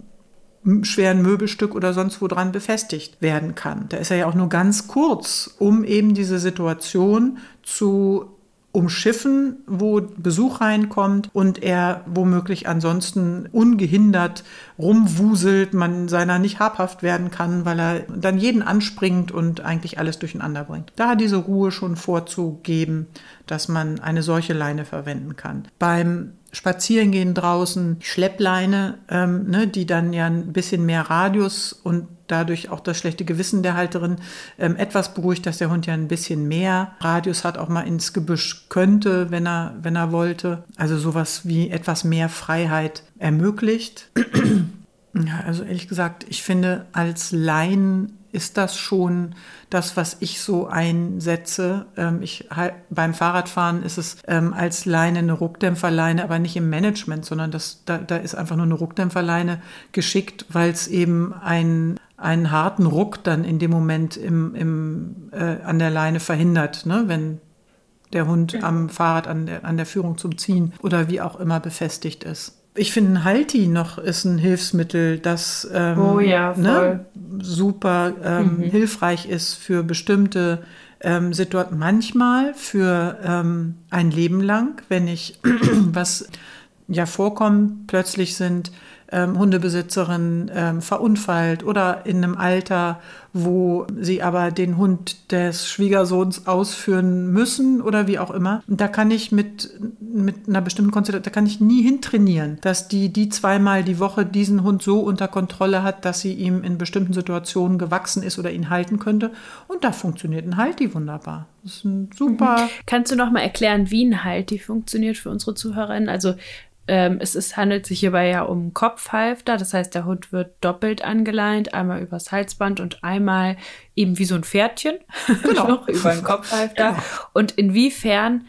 schweren Möbelstück oder sonst wo dran befestigt werden kann. Da ist er ja auch nur ganz kurz, um eben diese Situation zu umschiffen, wo Besuch reinkommt und er womöglich ansonsten ungehindert rumwuselt, man seiner nicht habhaft werden kann, weil er dann jeden anspringt und eigentlich alles durcheinander bringt. Da diese Ruhe schon vorzugeben, dass man eine solche Leine verwenden kann. Beim Spazierengehen draußen, Schleppleine, ähm, ne, die dann ja ein bisschen mehr Radius und dadurch auch das schlechte Gewissen der Halterin ähm, etwas beruhigt, dass der Hund ja ein bisschen mehr Radius hat, auch mal ins Gebüsch könnte, wenn er, wenn er wollte. Also sowas wie etwas mehr Freiheit ermöglicht. ja, also ehrlich gesagt, ich finde, als Laien ist das schon das, was ich so einsetze. Ähm, ich, beim Fahrradfahren ist es ähm, als Leine eine Ruckdämpferleine, aber nicht im Management, sondern das, da, da ist einfach nur eine Ruckdämpferleine geschickt, weil es eben ein einen harten Ruck dann in dem Moment im, im, äh, an der Leine verhindert, ne? wenn der Hund am Fahrrad an der, an der Führung zum Ziehen oder wie auch immer befestigt ist ich finde, ein Halti noch ist ein Hilfsmittel, das ähm, oh ja, ne, super ähm, mhm. hilfreich ist für bestimmte ähm, Situationen. Manchmal für ähm, ein Leben lang, wenn ich was ja vorkommt, plötzlich sind ähm, Hundebesitzerin ähm, verunfallt oder in einem Alter, wo sie aber den Hund des Schwiegersohns ausführen müssen oder wie auch immer. Da kann ich mit, mit einer bestimmten Konstellation, da kann ich nie hintrainieren, dass die, die zweimal die Woche diesen Hund so unter Kontrolle hat, dass sie ihm in bestimmten Situationen gewachsen ist oder ihn halten könnte. Und da funktioniert ein Halti wunderbar. Das ist ein super. Kannst du noch mal erklären, wie ein Halti funktioniert für unsere Zuhörerinnen? Also ähm, es ist, handelt sich hierbei ja um Kopfhalfter, das heißt, der Hund wird doppelt angeleint, einmal übers Halsband und einmal eben wie so ein Pferdchen genau. über den Kopfhalfter. Genau. Und inwiefern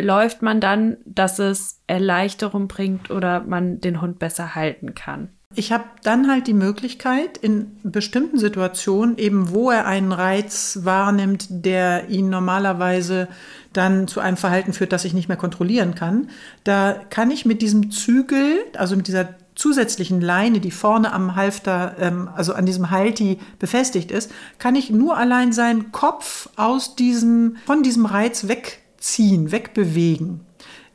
läuft man dann, dass es Erleichterung bringt oder man den Hund besser halten kann? Ich habe dann halt die Möglichkeit, in bestimmten Situationen, eben wo er einen Reiz wahrnimmt, der ihn normalerweise dann zu einem Verhalten führt, das ich nicht mehr kontrollieren kann, da kann ich mit diesem Zügel, also mit dieser zusätzlichen Leine, die vorne am Halfter, ähm, also an diesem Halti befestigt ist, kann ich nur allein seinen Kopf aus diesem, von diesem Reiz wegziehen, wegbewegen.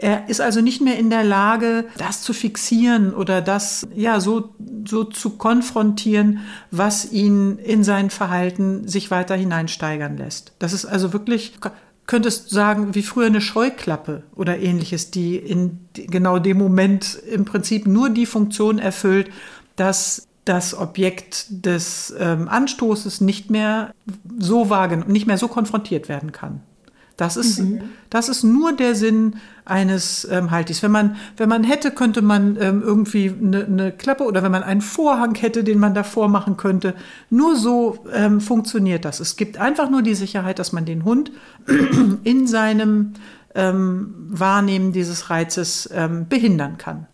Er ist also nicht mehr in der Lage, das zu fixieren oder das ja so, so zu konfrontieren, was ihn in sein Verhalten sich weiter hineinsteigern lässt. Das ist also wirklich könntest sagen, wie früher eine Scheuklappe oder ähnliches, die in genau dem Moment im Prinzip nur die Funktion erfüllt, dass das Objekt des ähm, Anstoßes nicht mehr so wahrgenommen, nicht mehr so konfrontiert werden kann. Das ist, mhm. das ist nur der Sinn eines ähm, Haltis. Wenn man, wenn man hätte, könnte man ähm, irgendwie eine, eine Klappe oder wenn man einen Vorhang hätte, den man davor machen könnte. Nur so ähm, funktioniert das. Es gibt einfach nur die Sicherheit, dass man den Hund in seinem ähm, Wahrnehmen dieses Reizes ähm, behindern kann.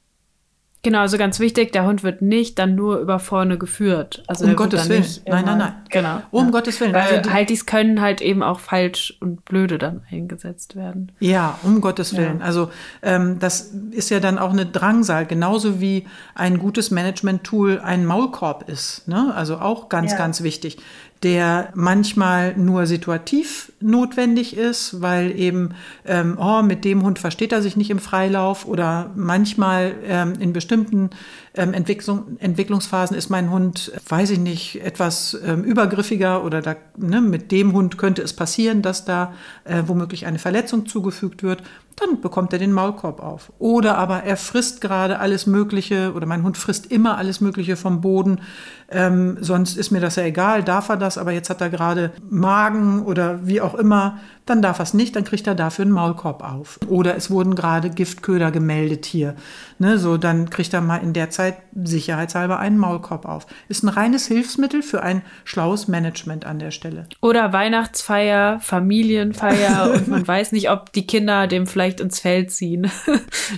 Genau, also ganz wichtig, der Hund wird nicht dann nur über vorne geführt. Also um Gottes Willen. Nein, nein, nein. Genau. Um ja. Gottes Willen. Weil also Haltis können halt eben auch falsch und blöde dann eingesetzt werden. Ja, um Gottes Willen. Ja. Also ähm, das ist ja dann auch eine Drangsal, genauso wie ein gutes Management-Tool ein Maulkorb ist. Ne? Also auch ganz, ja. ganz wichtig der manchmal nur situativ notwendig ist, weil eben, ähm, oh, mit dem Hund versteht er sich nicht im Freilauf oder manchmal ähm, in bestimmten ähm, Entwicklung, Entwicklungsphasen ist mein Hund, weiß ich nicht, etwas ähm, übergriffiger oder da, ne, mit dem Hund könnte es passieren, dass da äh, womöglich eine Verletzung zugefügt wird dann bekommt er den Maulkorb auf. Oder aber er frisst gerade alles Mögliche oder mein Hund frisst immer alles Mögliche vom Boden. Ähm, sonst ist mir das ja egal, darf er das, aber jetzt hat er gerade Magen oder wie auch immer dann darf er es nicht, dann kriegt er dafür einen Maulkorb auf. Oder es wurden gerade Giftköder gemeldet hier. Ne, so, dann kriegt er mal in der Zeit sicherheitshalber einen Maulkorb auf. Ist ein reines Hilfsmittel für ein schlaues Management an der Stelle. Oder Weihnachtsfeier, Familienfeier und man weiß nicht, ob die Kinder dem vielleicht ins Feld ziehen.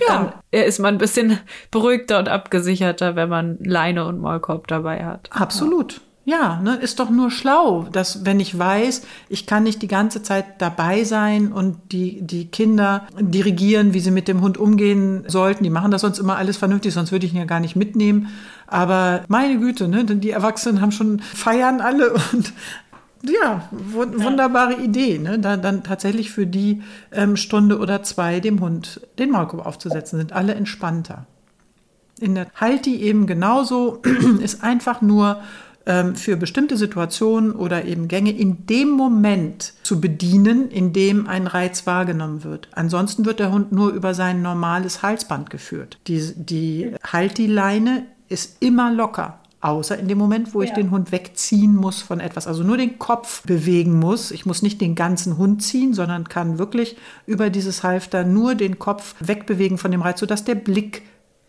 Ja. Dann ist man ein bisschen beruhigter und abgesicherter, wenn man Leine und Maulkorb dabei hat. Absolut. Ja. Ja, ne, ist doch nur schlau, dass wenn ich weiß, ich kann nicht die ganze Zeit dabei sein und die, die Kinder dirigieren, wie sie mit dem Hund umgehen sollten. Die machen das sonst immer alles vernünftig, sonst würde ich ihn ja gar nicht mitnehmen. Aber meine Güte, ne, die Erwachsenen haben schon feiern alle und ja, wunderbare Idee, ne? da dann tatsächlich für die ähm, Stunde oder zwei dem Hund den Maulkorb aufzusetzen, sind alle entspannter. In der Halti eben genauso, ist einfach nur ähm, für bestimmte Situationen oder eben Gänge in dem Moment zu bedienen, in dem ein Reiz wahrgenommen wird. Ansonsten wird der Hund nur über sein normales Halsband geführt. Die, die Halti-Leine ist immer locker. Außer in dem Moment, wo ich den Hund wegziehen muss von etwas, also nur den Kopf bewegen muss. Ich muss nicht den ganzen Hund ziehen, sondern kann wirklich über dieses Halfter nur den Kopf wegbewegen von dem Reiz, sodass der Blick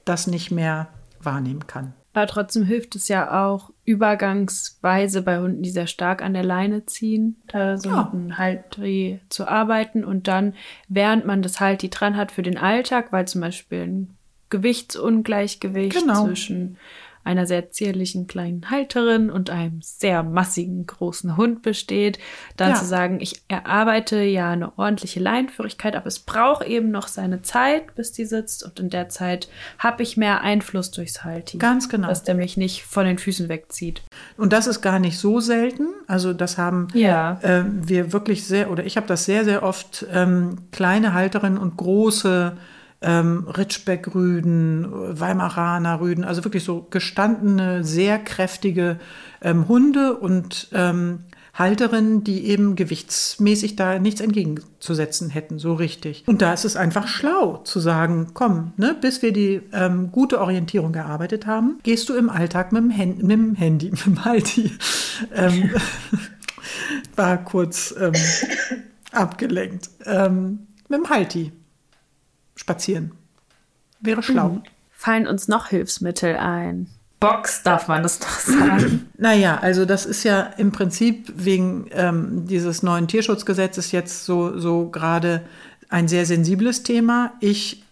das nicht mehr wahrnehmen kann. Aber trotzdem hilft es ja auch übergangsweise bei Hunden, die sehr stark an der Leine ziehen, da so ja. mit einem Haltri zu arbeiten und dann, während man das Halti dran hat für den Alltag, weil zum Beispiel ein Gewichtsungleichgewicht genau. zwischen einer sehr zierlichen kleinen Halterin und einem sehr massigen großen Hund besteht, dann ja. zu sagen, ich erarbeite ja eine ordentliche Leinführigkeit, aber es braucht eben noch seine Zeit, bis die sitzt und in der Zeit habe ich mehr Einfluss durchs Halti. Ganz genau. Was der mich nicht von den Füßen wegzieht. Und das ist gar nicht so selten. Also das haben ja. äh, wir wirklich sehr, oder ich habe das sehr, sehr oft, ähm, kleine Halterinnen und große ähm, Ritschbeck-Rüden, Weimaraner Rüden, also wirklich so gestandene, sehr kräftige ähm, Hunde und ähm, Halterinnen, die eben gewichtsmäßig da nichts entgegenzusetzen hätten, so richtig. Und da ist es einfach schlau zu sagen, komm, ne, bis wir die ähm, gute Orientierung erarbeitet haben, gehst du im Alltag mit dem, Hand, mit dem Handy, mit dem Halti. Ähm, war kurz ähm, abgelenkt. Ähm, mit dem Halti spazieren. Wäre schlau. Mhm. Fallen uns noch Hilfsmittel ein? Box darf man das doch sagen. Naja, also das ist ja im Prinzip wegen ähm, dieses neuen Tierschutzgesetzes jetzt so, so gerade ein sehr sensibles Thema. Ich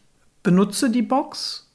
benutze die Box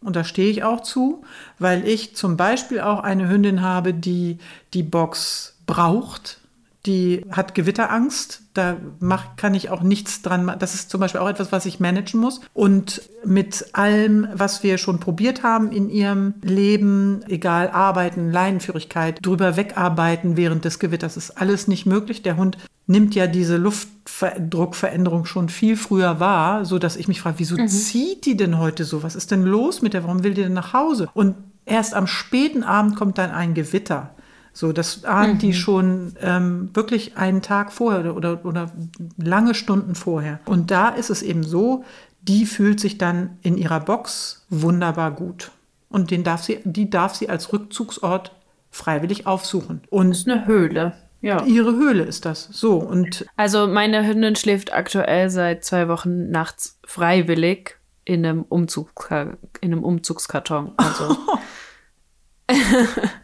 und da stehe ich auch zu, weil ich zum Beispiel auch eine Hündin habe, die die Box braucht, die hat Gewitterangst. Da mach, kann ich auch nichts dran machen. Das ist zum Beispiel auch etwas, was ich managen muss. Und mit allem, was wir schon probiert haben in ihrem Leben, egal Arbeiten, Leinenführigkeit, drüber wegarbeiten während des Gewitters, ist alles nicht möglich. Der Hund nimmt ja diese Luftdruckveränderung schon viel früher wahr, so dass ich mich frage, wieso mhm. zieht die denn heute so? Was ist denn los mit der? Warum will die denn nach Hause? Und erst am späten Abend kommt dann ein Gewitter. So, das ahnt mhm. die schon ähm, wirklich einen Tag vorher oder, oder lange Stunden vorher. Und da ist es eben so, die fühlt sich dann in ihrer Box wunderbar gut. Und den darf sie, die darf sie als Rückzugsort freiwillig aufsuchen. Und das ist eine Höhle. Ja. Ihre Höhle ist das. So und also meine Hündin schläft aktuell seit zwei Wochen nachts freiwillig in einem, Umzugska in einem Umzugskarton. Also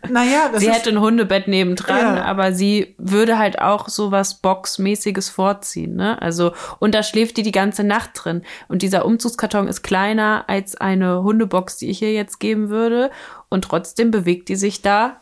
naja, das sie hätte ein Hundebett nebendran, ja. aber sie würde halt auch so was Boxmäßiges vorziehen, ne? Also, und da schläft die die ganze Nacht drin. Und dieser Umzugskarton ist kleiner als eine Hundebox, die ich ihr jetzt geben würde. Und trotzdem bewegt die sich da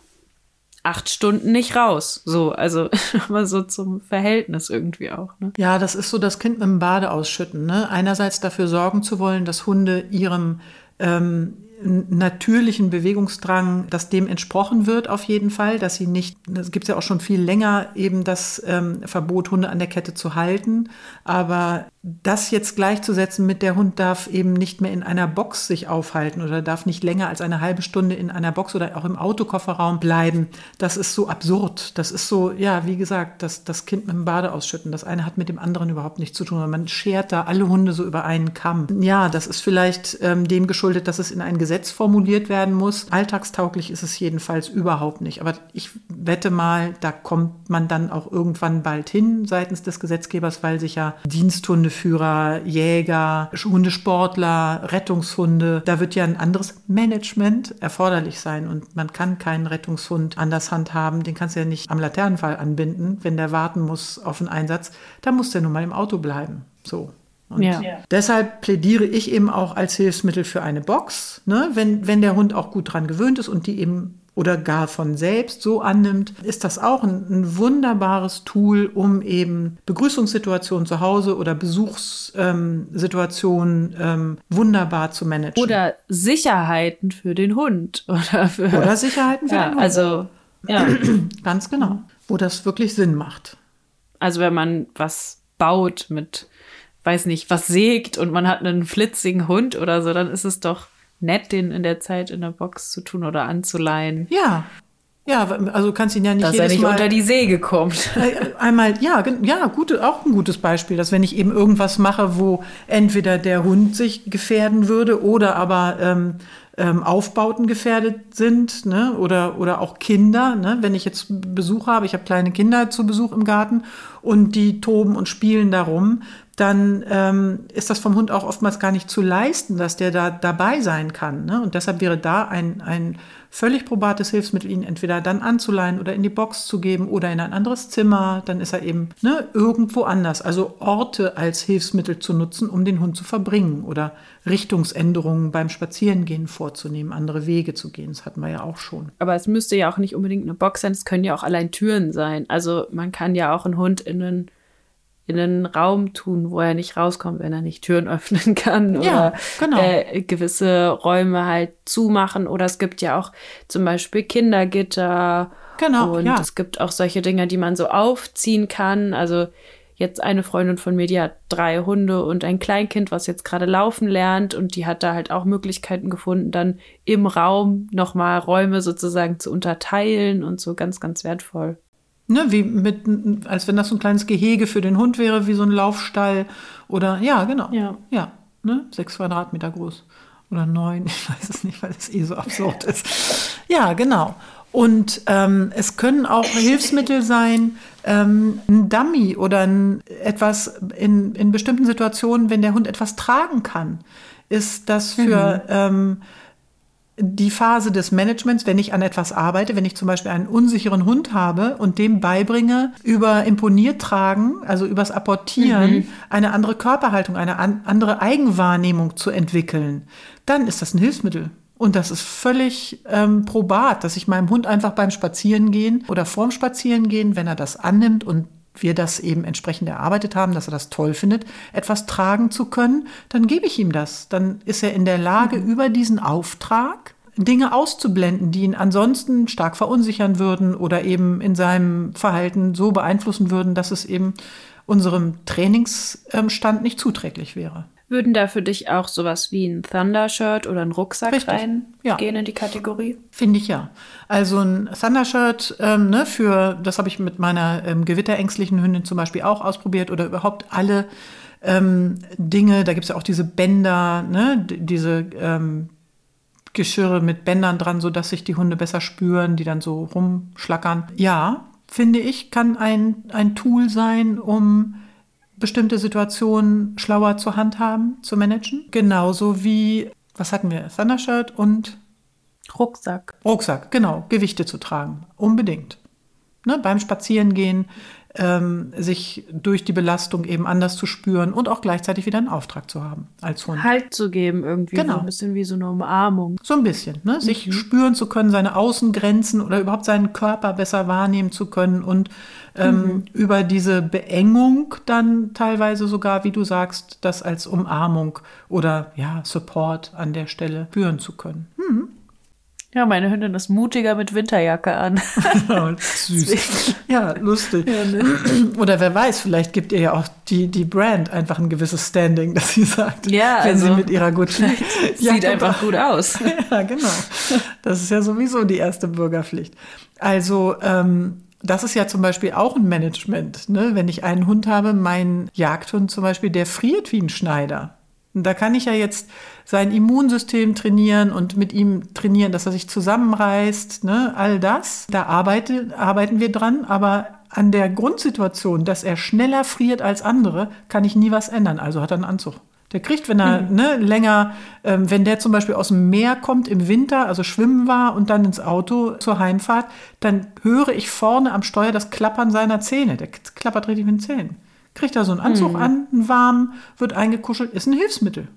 acht Stunden nicht raus. So, also aber so zum Verhältnis irgendwie auch. Ne? Ja, das ist so das Kind mit dem Bade ausschütten. Ne? Einerseits dafür sorgen zu wollen, dass Hunde ihrem ähm, natürlichen Bewegungsdrang, dass dem entsprochen wird auf jeden Fall, dass sie nicht, es gibt ja auch schon viel länger eben das ähm, Verbot, Hunde an der Kette zu halten, aber das jetzt gleichzusetzen mit der Hund darf eben nicht mehr in einer Box sich aufhalten oder darf nicht länger als eine halbe Stunde in einer Box oder auch im Autokofferraum bleiben, das ist so absurd. Das ist so, ja, wie gesagt, das, das Kind mit dem Bade ausschütten. Das eine hat mit dem anderen überhaupt nichts zu tun. Man schert da alle Hunde so über einen Kamm. Ja, das ist vielleicht ähm, dem geschuldet, dass es in ein Gesetz formuliert werden muss. Alltagstauglich ist es jedenfalls überhaupt nicht. Aber ich wette mal, da kommt man dann auch irgendwann bald hin seitens des Gesetzgebers, weil sich ja Diensthunde Hundeführer, Jäger, Hundesportler, Rettungshunde. Da wird ja ein anderes Management erforderlich sein und man kann keinen Rettungshund an das Hand haben. Den kannst du ja nicht am Laternenfall anbinden, wenn der warten muss auf einen Einsatz. Da muss der nun mal im Auto bleiben. So. Und ja. deshalb plädiere ich eben auch als Hilfsmittel für eine Box, ne? wenn, wenn der Hund auch gut dran gewöhnt ist und die eben oder gar von selbst so annimmt, ist das auch ein, ein wunderbares Tool, um eben Begrüßungssituationen zu Hause oder Besuchssituationen ähm, ähm, wunderbar zu managen. Oder Sicherheiten für den Hund. Oder, für, oder Sicherheiten für ja, den Hund. Also, ja. Ganz genau. Wo das wirklich Sinn macht. Also wenn man was baut mit, weiß nicht, was sägt und man hat einen flitzigen Hund oder so, dann ist es doch nett, den in der Zeit in der Box zu tun oder anzuleihen. Ja. Ja, also kannst ihn ja nicht Dass jedes er nicht Mal, unter die Säge kommt. Einmal, ja, ja, gute, auch ein gutes Beispiel, dass wenn ich eben irgendwas mache, wo entweder der Hund sich gefährden würde oder aber ähm, ähm, Aufbauten gefährdet sind, ne? oder, oder auch Kinder. Ne? Wenn ich jetzt Besuch habe, ich habe kleine Kinder zu Besuch im Garten und die toben und spielen darum, dann ähm, ist das vom Hund auch oftmals gar nicht zu leisten, dass der da dabei sein kann. Ne? Und deshalb wäre da ein, ein völlig probates Hilfsmittel, ihn entweder dann anzuleihen oder in die Box zu geben oder in ein anderes Zimmer. Dann ist er eben ne, irgendwo anders. Also Orte als Hilfsmittel zu nutzen, um den Hund zu verbringen oder Richtungsänderungen beim Spazierengehen vorzunehmen, andere Wege zu gehen. Das hatten wir ja auch schon. Aber es müsste ja auch nicht unbedingt eine Box sein, es können ja auch allein Türen sein. Also man kann ja auch einen Hund in einen in einen Raum tun, wo er nicht rauskommt, wenn er nicht Türen öffnen kann ja, oder genau. äh, gewisse Räume halt zumachen. Oder es gibt ja auch zum Beispiel Kindergitter. Genau. Und ja. es gibt auch solche Dinge, die man so aufziehen kann. Also jetzt eine Freundin von mir, die hat drei Hunde und ein Kleinkind, was jetzt gerade laufen lernt und die hat da halt auch Möglichkeiten gefunden, dann im Raum nochmal Räume sozusagen zu unterteilen und so ganz, ganz wertvoll. Ne, wie mit, als wenn das so ein kleines Gehege für den Hund wäre, wie so ein Laufstall oder ja, genau. Ja. Ja, ne? Sechs Quadratmeter groß. Oder neun, ich weiß es nicht, weil es eh so absurd ist. Ja, genau. Und ähm, es können auch Hilfsmittel sein, ähm, ein Dummy oder ein, etwas in, in bestimmten Situationen, wenn der Hund etwas tragen kann, ist das für mhm. ähm, die Phase des Managements, wenn ich an etwas arbeite, wenn ich zum Beispiel einen unsicheren Hund habe und dem beibringe, über Imponiert tragen, also übers Apportieren, mhm. eine andere Körperhaltung, eine an, andere Eigenwahrnehmung zu entwickeln, dann ist das ein Hilfsmittel. Und das ist völlig ähm, probat, dass ich meinem Hund einfach beim Spazierengehen oder vorm Spazierengehen, wenn er das annimmt und wir das eben entsprechend erarbeitet haben, dass er das toll findet, etwas tragen zu können, dann gebe ich ihm das. Dann ist er in der Lage, mhm. über diesen Auftrag Dinge auszublenden, die ihn ansonsten stark verunsichern würden oder eben in seinem Verhalten so beeinflussen würden, dass es eben unserem Trainingsstand nicht zuträglich wäre. Würden da für dich auch sowas wie ein Thundershirt oder ein Rucksack Richtig. reingehen ja. in die Kategorie? Finde ich ja. Also ein Thundershirt, ähm, ne, für, das habe ich mit meiner ähm, gewitterängstlichen Hündin zum Beispiel auch ausprobiert oder überhaupt alle ähm, Dinge, da gibt es ja auch diese Bänder, ne, diese ähm, Geschirre mit Bändern dran, sodass sich die Hunde besser spüren, die dann so rumschlackern. Ja, finde ich, kann ein, ein Tool sein, um bestimmte Situationen schlauer zu handhaben, zu managen. Genauso wie, was hatten wir, Thundershirt und Rucksack. Rucksack, genau, Gewichte zu tragen, unbedingt. Ne, beim Spazierengehen ähm, sich durch die Belastung eben anders zu spüren und auch gleichzeitig wieder einen Auftrag zu haben als Hund. Halt zu geben irgendwie, genau. so ein bisschen wie so eine Umarmung. So ein bisschen, ne? sich mhm. spüren zu können, seine Außengrenzen oder überhaupt seinen Körper besser wahrnehmen zu können und ähm, mhm. über diese Beengung dann teilweise sogar, wie du sagst, das als Umarmung oder ja, Support an der Stelle spüren zu können. Mhm. Ja, meine Hündin ist mutiger mit Winterjacke an. Süß. ja, lustig. Ja, ne? Oder wer weiß, vielleicht gibt ihr ja auch die, die Brand einfach ein gewisses Standing, dass sie sagt, ja, wenn also, sie mit ihrer Gucci sieht einfach gut aus. ja, genau. Das ist ja sowieso die erste Bürgerpflicht. Also ähm, das ist ja zum Beispiel auch ein Management. Ne? Wenn ich einen Hund habe, mein Jagdhund zum Beispiel, der friert wie ein Schneider. Und da kann ich ja jetzt sein Immunsystem trainieren und mit ihm trainieren, dass er sich zusammenreißt, ne? all das. Da arbeite, arbeiten wir dran, aber an der Grundsituation, dass er schneller friert als andere, kann ich nie was ändern. Also hat er einen Anzug. Der kriegt, wenn er mhm. ne, länger, ähm, wenn der zum Beispiel aus dem Meer kommt im Winter, also schwimmen war und dann ins Auto zur Heimfahrt, dann höre ich vorne am Steuer das Klappern seiner Zähne. Der klappert richtig mit den Zähnen kriegt er so einen Anzug mhm. an, einen warmen, wird eingekuschelt, ist ein Hilfsmittel.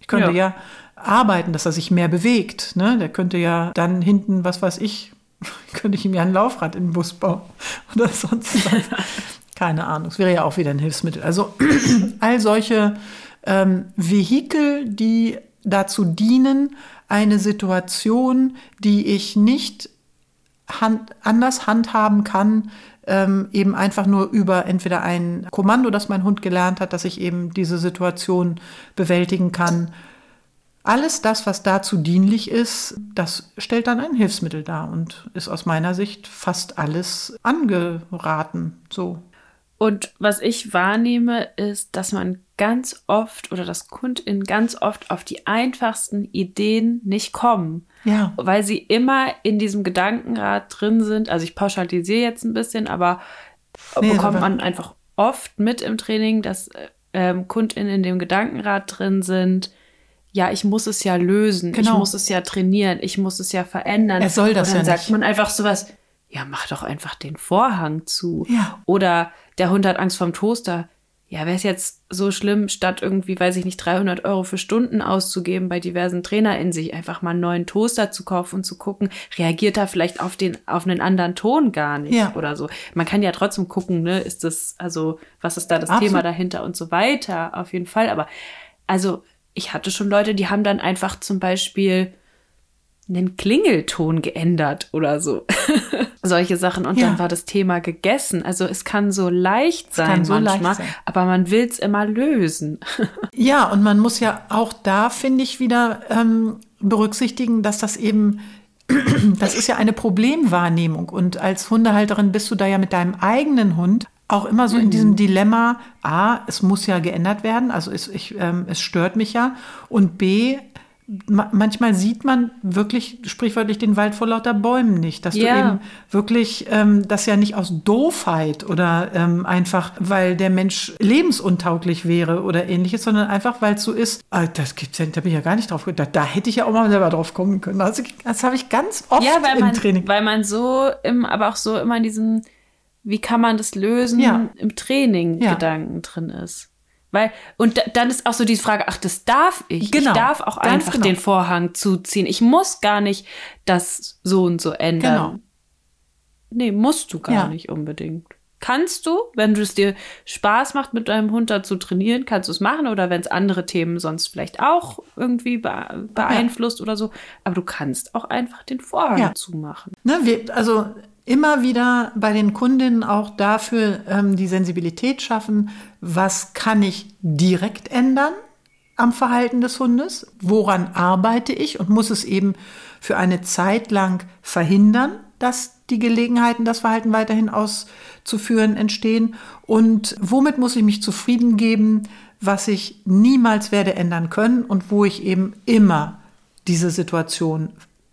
Ich könnte ja. ja, arbeiten, dass er sich mehr bewegt. Ne? Der könnte ja dann hinten, was weiß ich, könnte ich ihm ja ein Laufrad in den Bus bauen oder sonst was. Keine Ahnung. Es wäre ja auch wieder ein Hilfsmittel. Also all solche ähm, Vehikel, die dazu dienen, eine Situation, die ich nicht hand, anders handhaben kann, ähm, eben einfach nur über entweder ein Kommando, das mein Hund gelernt hat, dass ich eben diese Situation bewältigen kann. Alles das, was dazu dienlich ist, das stellt dann ein Hilfsmittel dar und ist aus meiner Sicht fast alles angeraten. So. Und was ich wahrnehme, ist, dass man ganz oft oder dass KundInnen ganz oft auf die einfachsten Ideen nicht kommen. Ja. Weil sie immer in diesem Gedankenrad drin sind. Also ich pauschalisiere jetzt ein bisschen, aber nee, bekommt man einfach oft mit im Training, dass ähm, KundInnen in dem Gedankenrad drin sind. Ja, ich muss es ja lösen, genau. ich muss es ja trainieren, ich muss es ja verändern. Er soll das Und dann ja sagt nicht. man einfach sowas, ja, mach doch einfach den Vorhang zu. Ja. Oder der Hund hat Angst vorm Toaster. Ja, wäre es jetzt so schlimm, statt irgendwie, weiß ich nicht, 300 Euro für Stunden auszugeben bei diversen Trainer in sich, einfach mal einen neuen Toaster zu kaufen und zu gucken, reagiert er vielleicht auf den, auf einen anderen Ton gar nicht ja. oder so. Man kann ja trotzdem gucken, ne, ist das, also, was ist da das Absolut. Thema dahinter und so weiter, auf jeden Fall. Aber, also, ich hatte schon Leute, die haben dann einfach zum Beispiel einen Klingelton geändert oder so. Solche Sachen. Und ja. dann war das Thema gegessen. Also es kann so leicht sein so manchmal, leicht sein. aber man will es immer lösen. ja, und man muss ja auch da, finde ich, wieder ähm, berücksichtigen, dass das eben das ist ja eine Problemwahrnehmung. Und als Hundehalterin bist du da ja mit deinem eigenen Hund auch immer so in diesem mhm. Dilemma, A, es muss ja geändert werden, also es, ich, ähm, es stört mich ja. Und B, manchmal sieht man wirklich sprichwörtlich den Wald vor lauter Bäumen nicht, dass ja. du eben wirklich ähm, das ja nicht aus Doofheit oder ähm, einfach, weil der Mensch lebensuntauglich wäre oder ähnliches, sondern einfach, weil es so ist, ah, das gibt's ja, da bin ich ja gar nicht drauf gekommen, da, da hätte ich ja auch mal selber drauf kommen können. Also, das habe ich ganz oft ja, weil im man, Training. Weil man so, im, aber auch so immer in diesem, wie kann man das lösen, ja. im Training ja. Gedanken drin ist. Weil, und da, dann ist auch so die Frage, ach, das darf ich. Genau, Ich darf auch einfach genau. den Vorhang zuziehen. Ich muss gar nicht das so und so ändern. Genau. Nee, musst du gar Ja. nicht unbedingt. Kannst du, wenn du es dir Spaß macht, mit deinem Hund da zu trainieren, kannst du es machen oder wenn es andere Themen sonst vielleicht auch irgendwie be beeinflusst oder so. Aber du kannst auch einfach den Vorhang Ja. zumachen. Ne, wir, also immer wieder bei den Kundinnen auch dafür ähm, die Sensibilität schaffen, was kann ich direkt ändern am Verhalten des Hundes, woran arbeite ich? Und muss es eben für eine Zeit lang verhindern, dass die Gelegenheiten, das Verhalten weiterhin auszuführen, entstehen? Und womit muss ich mich zufrieden geben, was ich niemals werde ändern können und wo ich eben immer diese Situation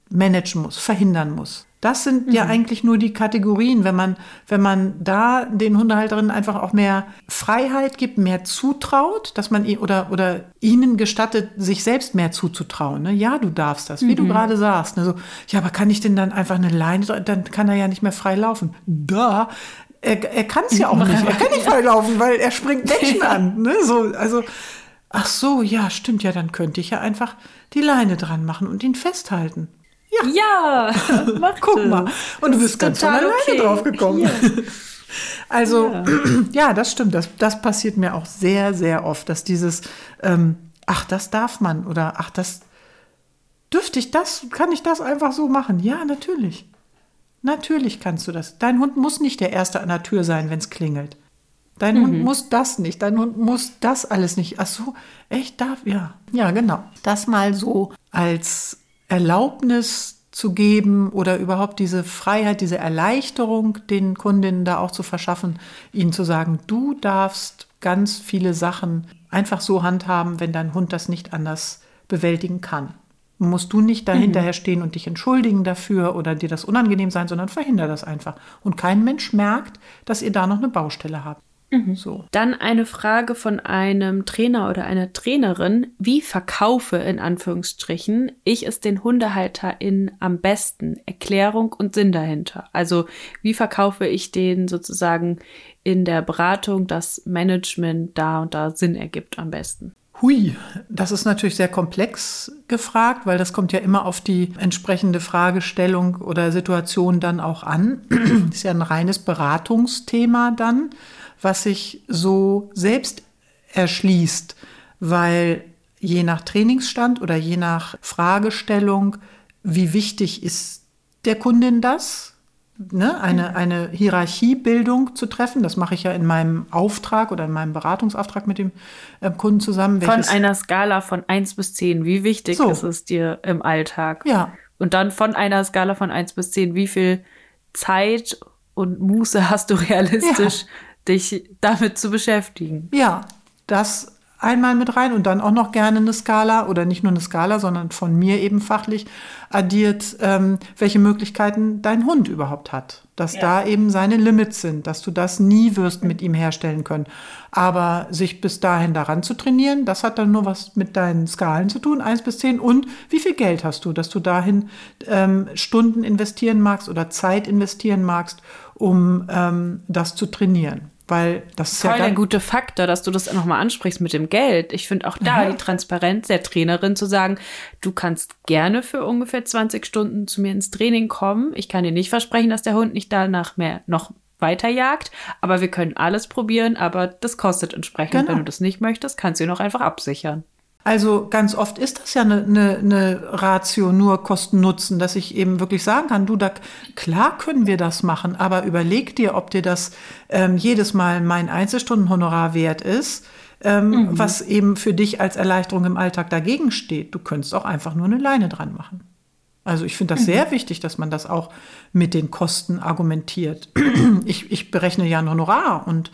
managen muss, verhindern muss. Das sind ja eigentlich nur die Kategorien, wenn man, wenn man da den Hundehalterinnen einfach auch mehr Freiheit gibt, mehr zutraut, dass man oder, oder ihnen gestattet, sich selbst mehr zuzutrauen. Ne? Ja, du darfst das, wie du gerade sagst. Ne? So, ja, aber kann ich denn dann einfach eine Leine, dann kann er ja nicht mehr frei laufen. Da. Er, er kann es ja auch nicht. Er kann nicht frei laufen, weil er springt Menschen an. Ne? So, also, ach so, ja, stimmt ja, dann könnte ich ja einfach die Leine dran machen und ihn festhalten. Ja, mach Guck mal. Und du bist ganz von alleine okay. drauf gekommen. Hier. Also, ja. das stimmt. Das, das passiert mir auch sehr, sehr oft, dass dieses, ähm, ach, das darf man oder ach, das dürfte ich das, kann ich das einfach so machen? Ja, natürlich. Natürlich kannst du das. Dein Hund muss nicht der Erste an der Tür sein, wenn es klingelt. Dein Hund muss das nicht. Dein Hund muss das alles nicht. Ach so, echt darf? Ja. Ja, genau. Das mal so als Erlaubnis zu geben oder überhaupt diese Freiheit, diese Erleichterung den Kundinnen da auch zu verschaffen, ihnen zu sagen, du darfst ganz viele Sachen einfach so handhaben, wenn dein Hund das nicht anders bewältigen kann. Musst du nicht dahinterher stehen und dich entschuldigen dafür oder dir das unangenehm sein, sondern verhinder das einfach. Und kein Mensch merkt, dass ihr da noch eine Baustelle habt. So. Dann eine Frage von einem Trainer oder einer Trainerin. Wie verkaufe in Anführungsstrichen ich es den HundehalterInnen am besten? Erklärung und Sinn dahinter. Also wie verkaufe ich denen sozusagen in der Beratung das Management da und da Sinn ergibt am besten? Hui, das ist natürlich sehr komplex gefragt, weil das kommt ja immer auf die entsprechende Fragestellung oder Situation dann auch an. ist ja ein reines Beratungsthema dann, was sich so selbst erschließt, weil je nach Trainingsstand oder je nach Fragestellung, wie wichtig ist der Kundin das? ne, eine, eine Hierarchiebildung zu treffen. Das mache ich ja in meinem Auftrag oder in meinem Beratungsauftrag mit dem äh, Kunden zusammen. Von einer Skala von 1 bis 10, wie wichtig So. ist es dir im Alltag? Ja. Und dann von einer Skala von 1 bis 10, wie viel Zeit und Muße hast du realistisch, dich damit zu beschäftigen? Ja, das einmal mit rein und dann auch noch gerne eine Skala oder nicht nur eine Skala, sondern von mir eben fachlich addiert, ähm, welche Möglichkeiten dein Hund überhaupt hat. Dass da eben seine Limits sind, dass du das nie wirst mit ihm herstellen können. Aber sich bis dahin daran zu trainieren, das hat dann nur was mit deinen Skalen zu tun, eins bis zehn. Und wie viel Geld hast du, dass du dahin ähm, Stunden investieren magst oder Zeit investieren magst, um ähm, das zu trainieren. Weil das ist Voll ja der gute Faktor, dass du das nochmal ansprichst mit dem Geld. Ich finde auch da Ja. die Transparenz der Trainerin zu sagen, du kannst gerne für ungefähr 20 Stunden zu mir ins Training kommen. Ich kann dir nicht versprechen, dass der Hund nicht danach mehr noch weiterjagt, aber wir können alles probieren, aber das kostet entsprechend. Genau. Wenn du das nicht möchtest, kannst du ihn auch einfach absichern. Also ganz oft ist das ja eine, eine, eine Ratio nur Kosten-Nutzen, dass ich eben wirklich sagen kann, du, da, klar können wir das machen, aber überleg dir, ob dir das ähm, jedes Mal mein Einzelstundenhonorar wert ist, ähm, was eben für dich als Erleichterung im Alltag dagegen steht. Du könntest auch einfach nur eine Leine dran machen. Also ich finde das sehr wichtig, dass man das auch mit den Kosten argumentiert. Ich, ich berechne ja ein Honorar und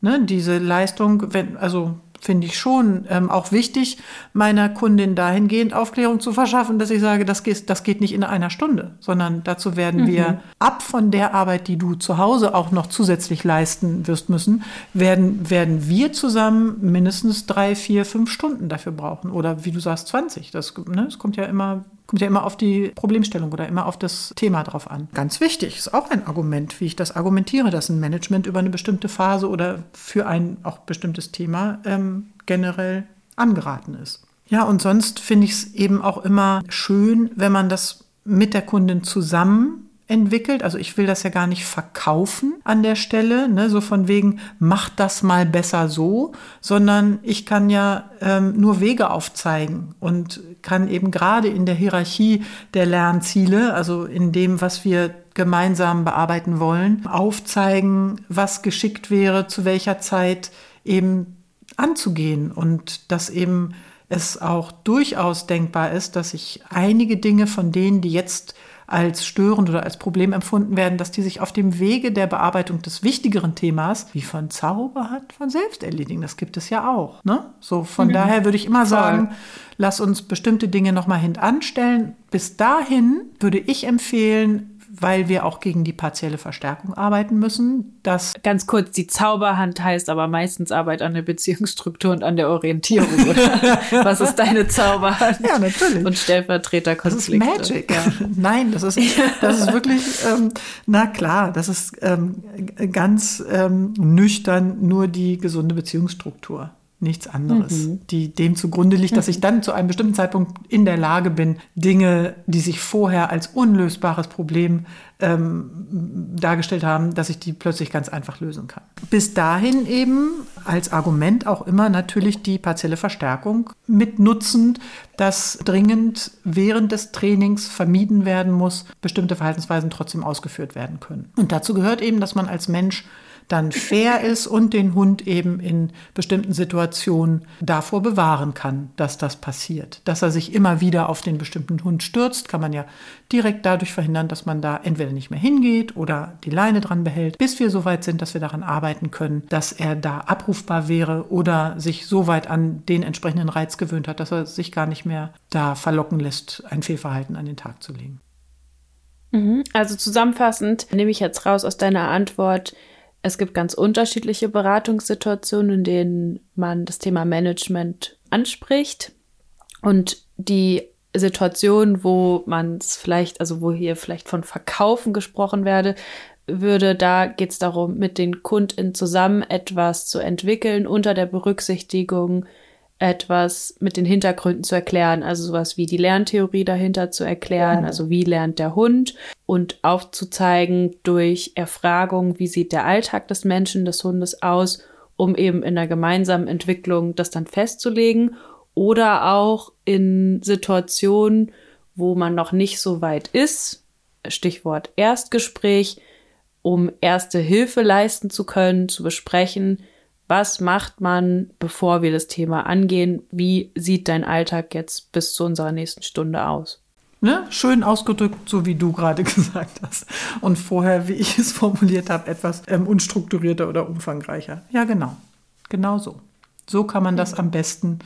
ne, diese Leistung, wenn, also finde ich schon ähm, auch wichtig, meiner Kundin dahingehend Aufklärung zu verschaffen, dass ich sage, das geht, das geht nicht in einer Stunde, sondern dazu werden wir ab von der Arbeit, die du zu Hause auch noch zusätzlich leisten wirst müssen, werden, werden wir zusammen mindestens drei, vier, fünf Stunden dafür brauchen. Oder wie du sagst, 20. Das, ne, das kommt ja immer Kommt ja immer auf die Problemstellung oder immer auf das Thema drauf an. Ganz wichtig, ist auch ein Argument, wie ich das argumentiere, dass ein Management über eine bestimmte Phase oder für ein auch bestimmtes Thema ähm, generell angeraten ist. Ja, und sonst finde ich es eben auch immer schön, wenn man das mit der Kundin zusammen entwickelt. Also ich will das ja gar nicht verkaufen an der Stelle, ne, so von wegen, mach das mal besser so, sondern ich kann ja ähm, nur Wege aufzeigen und kann eben gerade in der Hierarchie der Lernziele, also in dem, was wir gemeinsam bearbeiten wollen, aufzeigen, was geschickt wäre, zu welcher Zeit eben anzugehen. Und dass eben es auch durchaus denkbar ist, dass ich einige Dinge von denen, die jetzt als störend oder als Problem empfunden werden, dass die sich auf dem Wege der Bearbeitung des wichtigeren Themas, wie von Zauberhand, von selbst erledigen. Das gibt es ja auch. Ne? So, von mhm. daher würde ich immer Voll. sagen, lass uns bestimmte Dinge nochmal hintanstellen. Bis dahin würde ich empfehlen, weil wir auch gegen die partielle Verstärkung arbeiten müssen. Das Ganz kurz, die Zauberhand heißt aber meistens Arbeit an der Beziehungsstruktur und an der Orientierung, oder? Was ist deine Zauberhand? Ja, natürlich. Und Stellvertreterkonflikte. Das ist Magic. Ja. Nein, das ist, das ist wirklich, ähm, na klar, das ist ähm, ganz ähm, nüchtern nur die gesunde Beziehungsstruktur nichts anderes, mhm. die dem zugrunde liegt, dass ich dann zu einem bestimmten Zeitpunkt in der Lage bin, Dinge, die sich vorher als unlösbares Problem ähm, dargestellt haben, dass ich die plötzlich ganz einfach lösen kann. Bis dahin eben als Argument auch immer natürlich die partielle Verstärkung mitnutzend, dass dringend während des Trainings vermieden werden muss, bestimmte Verhaltensweisen trotzdem ausgeführt werden können. Und dazu gehört eben, dass man als Mensch dann fair ist und den Hund eben in bestimmten Situationen davor bewahren kann, dass das passiert. Dass er sich immer wieder auf den bestimmten Hund stürzt, kann man ja direkt dadurch verhindern, dass man da entweder nicht mehr hingeht oder die Leine dran behält, bis wir so weit sind, dass wir daran arbeiten können, dass er da abrufbar wäre oder sich so weit an den entsprechenden Reiz gewöhnt hat, dass er sich gar nicht mehr da verlocken lässt, ein Fehlverhalten an den Tag zu legen. Mhm. Also zusammenfassend nehme ich jetzt raus aus deiner Antwort, es gibt ganz unterschiedliche Beratungssituationen, in denen man das Thema Management anspricht. Und die Situation, wo man es vielleicht, also wo hier vielleicht von Verkaufen gesprochen werde, würde, da geht es darum, mit den KundInnen zusammen etwas zu entwickeln unter der Berücksichtigung etwas mit den Hintergründen zu erklären, also sowas wie die Lerntheorie dahinter zu erklären, also wie lernt der Hund und aufzuzeigen durch Erfragung, wie sieht der Alltag des Menschen, des Hundes aus, um eben in der gemeinsamen Entwicklung das dann festzulegen oder auch in Situationen, wo man noch nicht so weit ist, Stichwort Erstgespräch, um erste Hilfe leisten zu können, zu besprechen, was macht man, bevor wir das Thema angehen? Wie sieht dein Alltag jetzt bis zu unserer nächsten Stunde aus? Ne? Schön ausgedrückt, so wie du gerade gesagt hast. Und vorher, wie ich es formuliert habe, etwas ähm, unstrukturierter oder umfangreicher. Ja, genau. Genau so. So kann man das am besten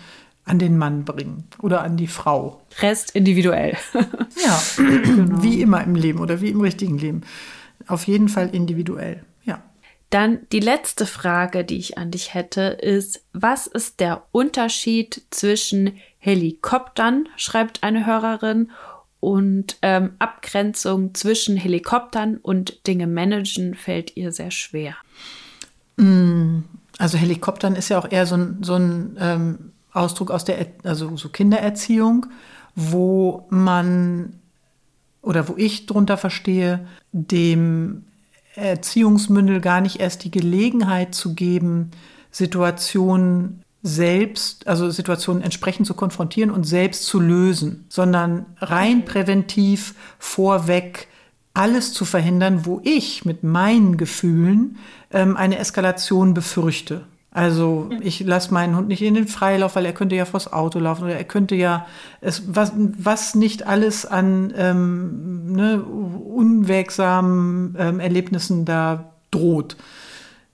an den Mann bringen oder an die Frau. Rest individuell. ja, genau. wie immer im Leben oder wie im richtigen Leben. Auf jeden Fall individuell. Dann die letzte Frage, die ich an dich hätte, ist, was ist der Unterschied zwischen Helikoptern, schreibt eine Hörerin, und ähm, Abgrenzung zwischen Helikoptern und Dinge managen fällt ihr sehr schwer. Mm, also Helikoptern ist ja auch eher so ein, so ein ähm, Ausdruck aus der, also so Kindererziehung, wo man oder wo ich drunter verstehe, dem Erziehungsmündel gar nicht erst die Gelegenheit zu geben, Situationen selbst, also Situationen entsprechend zu konfrontieren und selbst zu lösen, sondern rein präventiv vorweg alles zu verhindern, wo ich mit meinen Gefühlen ähm, eine Eskalation befürchte. Also ich lasse meinen Hund nicht in den Freilauf, weil er könnte ja vors Auto laufen oder er könnte ja es, was, was nicht alles an ähm, ne, unwegsamen ähm, Erlebnissen da droht.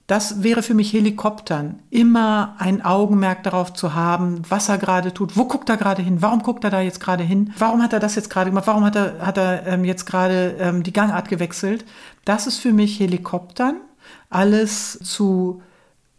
Das wäre für mich Helikoptern. Immer ein Augenmerk darauf zu haben, was er gerade tut. Wo guckt er gerade hin? Warum guckt er da jetzt gerade hin? Warum hat er das jetzt gerade gemacht? Warum hat er, hat er ähm, jetzt gerade ähm, die Gangart gewechselt? Das ist für mich Helikoptern. Alles zu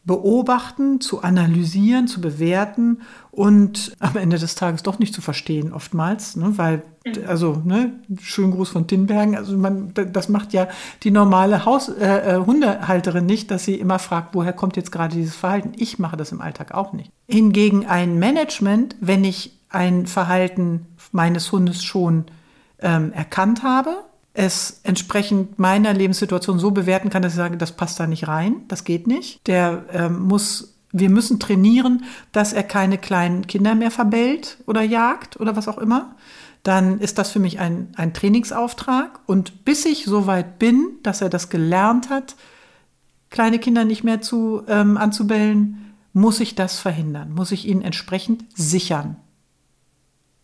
beobachten, zu analysieren, zu bewerten und am Ende des Tages doch nicht zu verstehen oftmals, ne, weil also ne, schönen Gruß von Tinbergen, also man, das macht ja die normale Haus, äh, äh, Hundehalterin nicht, dass sie immer fragt, woher kommt jetzt gerade dieses Verhalten. Ich mache das im Alltag auch nicht. Hingegen ein Management, wenn ich ein Verhalten meines Hundes schon ähm, erkannt habe, es entsprechend meiner Lebenssituation so bewerten kann, dass ich sage, das passt da nicht rein, das geht nicht. Der ähm, muss, wir müssen trainieren, dass er keine kleinen Kinder mehr verbellt oder jagt oder was auch immer. Dann ist das für mich ein, ein Trainingsauftrag. Und bis ich so weit bin, dass er das gelernt hat, kleine Kinder nicht mehr zu, ähm, anzubellen, muss ich das verhindern, muss ich ihn entsprechend sichern.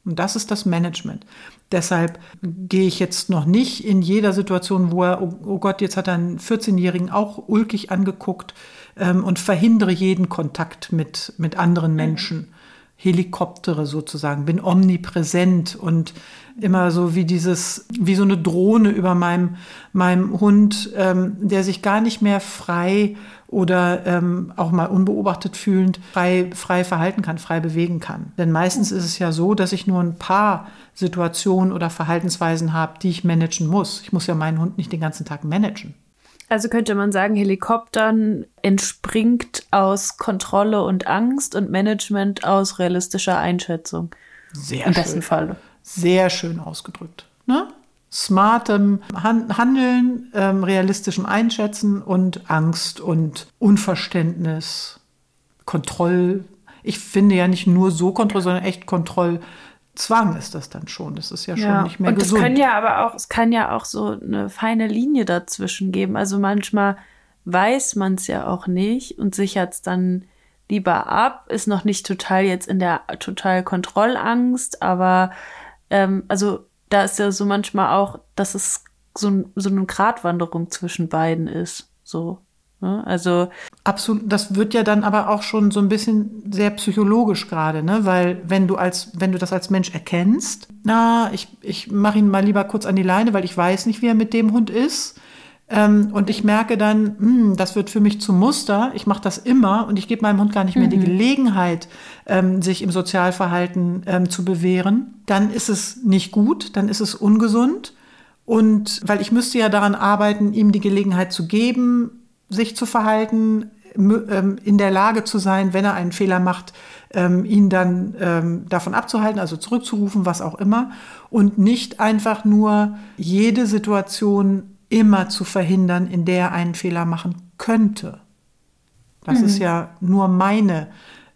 Und das ist das Management. Deshalb gehe ich jetzt noch nicht in jeder Situation, wo er, oh, oh Gott, jetzt hat er einen 14-Jährigen auch ulkig angeguckt ähm, und verhindere jeden Kontakt mit, mit anderen mhm. Menschen. Helikoptere sozusagen, bin omnipräsent und immer so wie dieses, wie so eine Drohne über meinem, meinem Hund, ähm, der sich gar nicht mehr frei oder ähm, auch mal unbeobachtet fühlend frei, frei verhalten kann, frei bewegen kann. Denn meistens ist es ja so, dass ich nur ein paar Situationen oder Verhaltensweisen habe, die ich managen muss. Ich muss ja meinen Hund nicht den ganzen Tag managen. Also könnte man sagen, Helikoptern entspringt aus Kontrolle und Angst und Management aus realistischer Einschätzung. Sehr Im schön. besten Fall. Sehr schön ausgedrückt. Ne? smartem Handeln, ähm, realistischem Einschätzen und Angst und Unverständnis, Kontroll. Ich finde ja nicht nur so Kontroll, sondern echt Kontrollzwang ist das dann schon. Das ist ja schon ja. nicht mehr und gesund. Und es kann ja aber auch, es kann ja auch so eine feine Linie dazwischen geben. Also manchmal weiß man es ja auch nicht und sichert es dann lieber ab, ist noch nicht total jetzt in der total Kontrollangst, aber ähm, also da ist ja so manchmal auch, dass es so, so eine Gratwanderung zwischen beiden ist. So. Ne? Also. Absolut, das wird ja dann aber auch schon so ein bisschen sehr psychologisch gerade, ne? Weil wenn du als, wenn du das als Mensch erkennst, na, ich, ich mache ihn mal lieber kurz an die Leine, weil ich weiß nicht, wie er mit dem Hund ist. Ähm, und ich merke dann, mh, hm, das wird für mich zum Muster. Ich mache das immer und ich gebe meinem Hund gar nicht mehr mhm. die Gelegenheit, ähm, sich im Sozialverhalten ähm, zu bewähren. Dann ist es nicht gut, dann ist es ungesund. Und weil ich müsste ja daran arbeiten, ihm die Gelegenheit zu geben, sich zu verhalten, ähm, in der Lage zu sein, wenn er einen Fehler macht, ähm, ihn dann ähm, davon abzuhalten, also zurückzurufen, was auch immer. Und nicht einfach nur jede Situation immer zu verhindern, in der er einen Fehler machen könnte. Das mhm. ist ja nur meine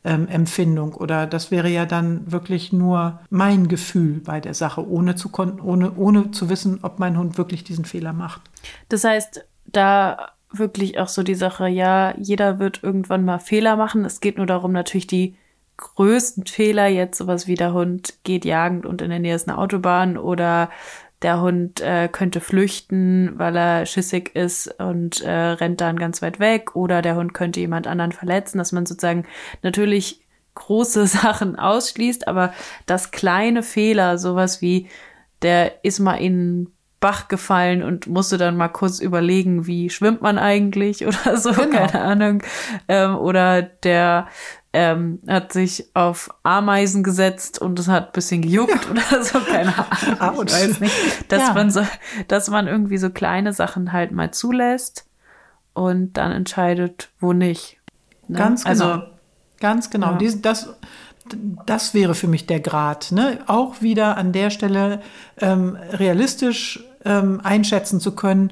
ähm, Empfindung oder das wäre ja dann wirklich nur mein Gefühl bei der Sache, ohne zu, ohne, ohne zu wissen, ob mein Hund wirklich diesen Fehler macht. Das heißt, da wirklich auch so die Sache, ja, jeder wird irgendwann mal Fehler machen. Es geht nur darum, natürlich die größten Fehler, jetzt sowas wie der Hund geht jagend und in der Nähe ist eine Autobahn oder der Hund äh, könnte flüchten, weil er schissig ist und äh, rennt dann ganz weit weg oder der Hund könnte jemand anderen verletzen, dass man sozusagen natürlich große Sachen ausschließt, aber das kleine Fehler, sowas wie der ist mal in Bach gefallen und musste dann mal kurz überlegen, wie schwimmt man eigentlich oder so, genau. keine Ahnung. Ähm, oder der ähm, hat sich auf Ameisen gesetzt und es hat ein bisschen gejuckt ja. oder so, keine Ahnung. Ich weiß nicht. Dass ja. man so, dass man irgendwie so kleine Sachen halt mal zulässt und dann entscheidet, wo nicht. Ne? Ganz genau. Also, Ganz genau. Ja. Dies, das, das wäre für mich der Grad. Ne? Auch wieder an der Stelle ähm, realistisch ähm, einschätzen zu können,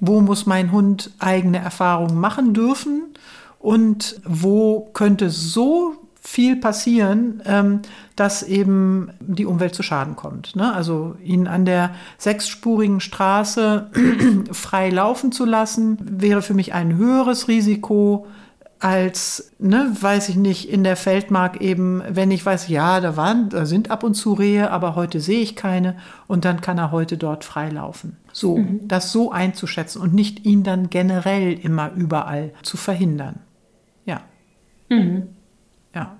wo muss mein Hund eigene Erfahrungen machen dürfen und wo könnte so viel passieren, ähm, dass eben die Umwelt zu Schaden kommt. Ne? Also ihn an der sechsspurigen Straße frei laufen zu lassen, wäre für mich ein höheres Risiko als, ne, weiß ich nicht, in der Feldmark eben, wenn ich weiß, ja, da waren, da sind ab und zu Rehe, aber heute sehe ich keine und dann kann er heute dort freilaufen. So, mhm. das so einzuschätzen und nicht ihn dann generell immer überall zu verhindern. Ja. Mhm. Ja.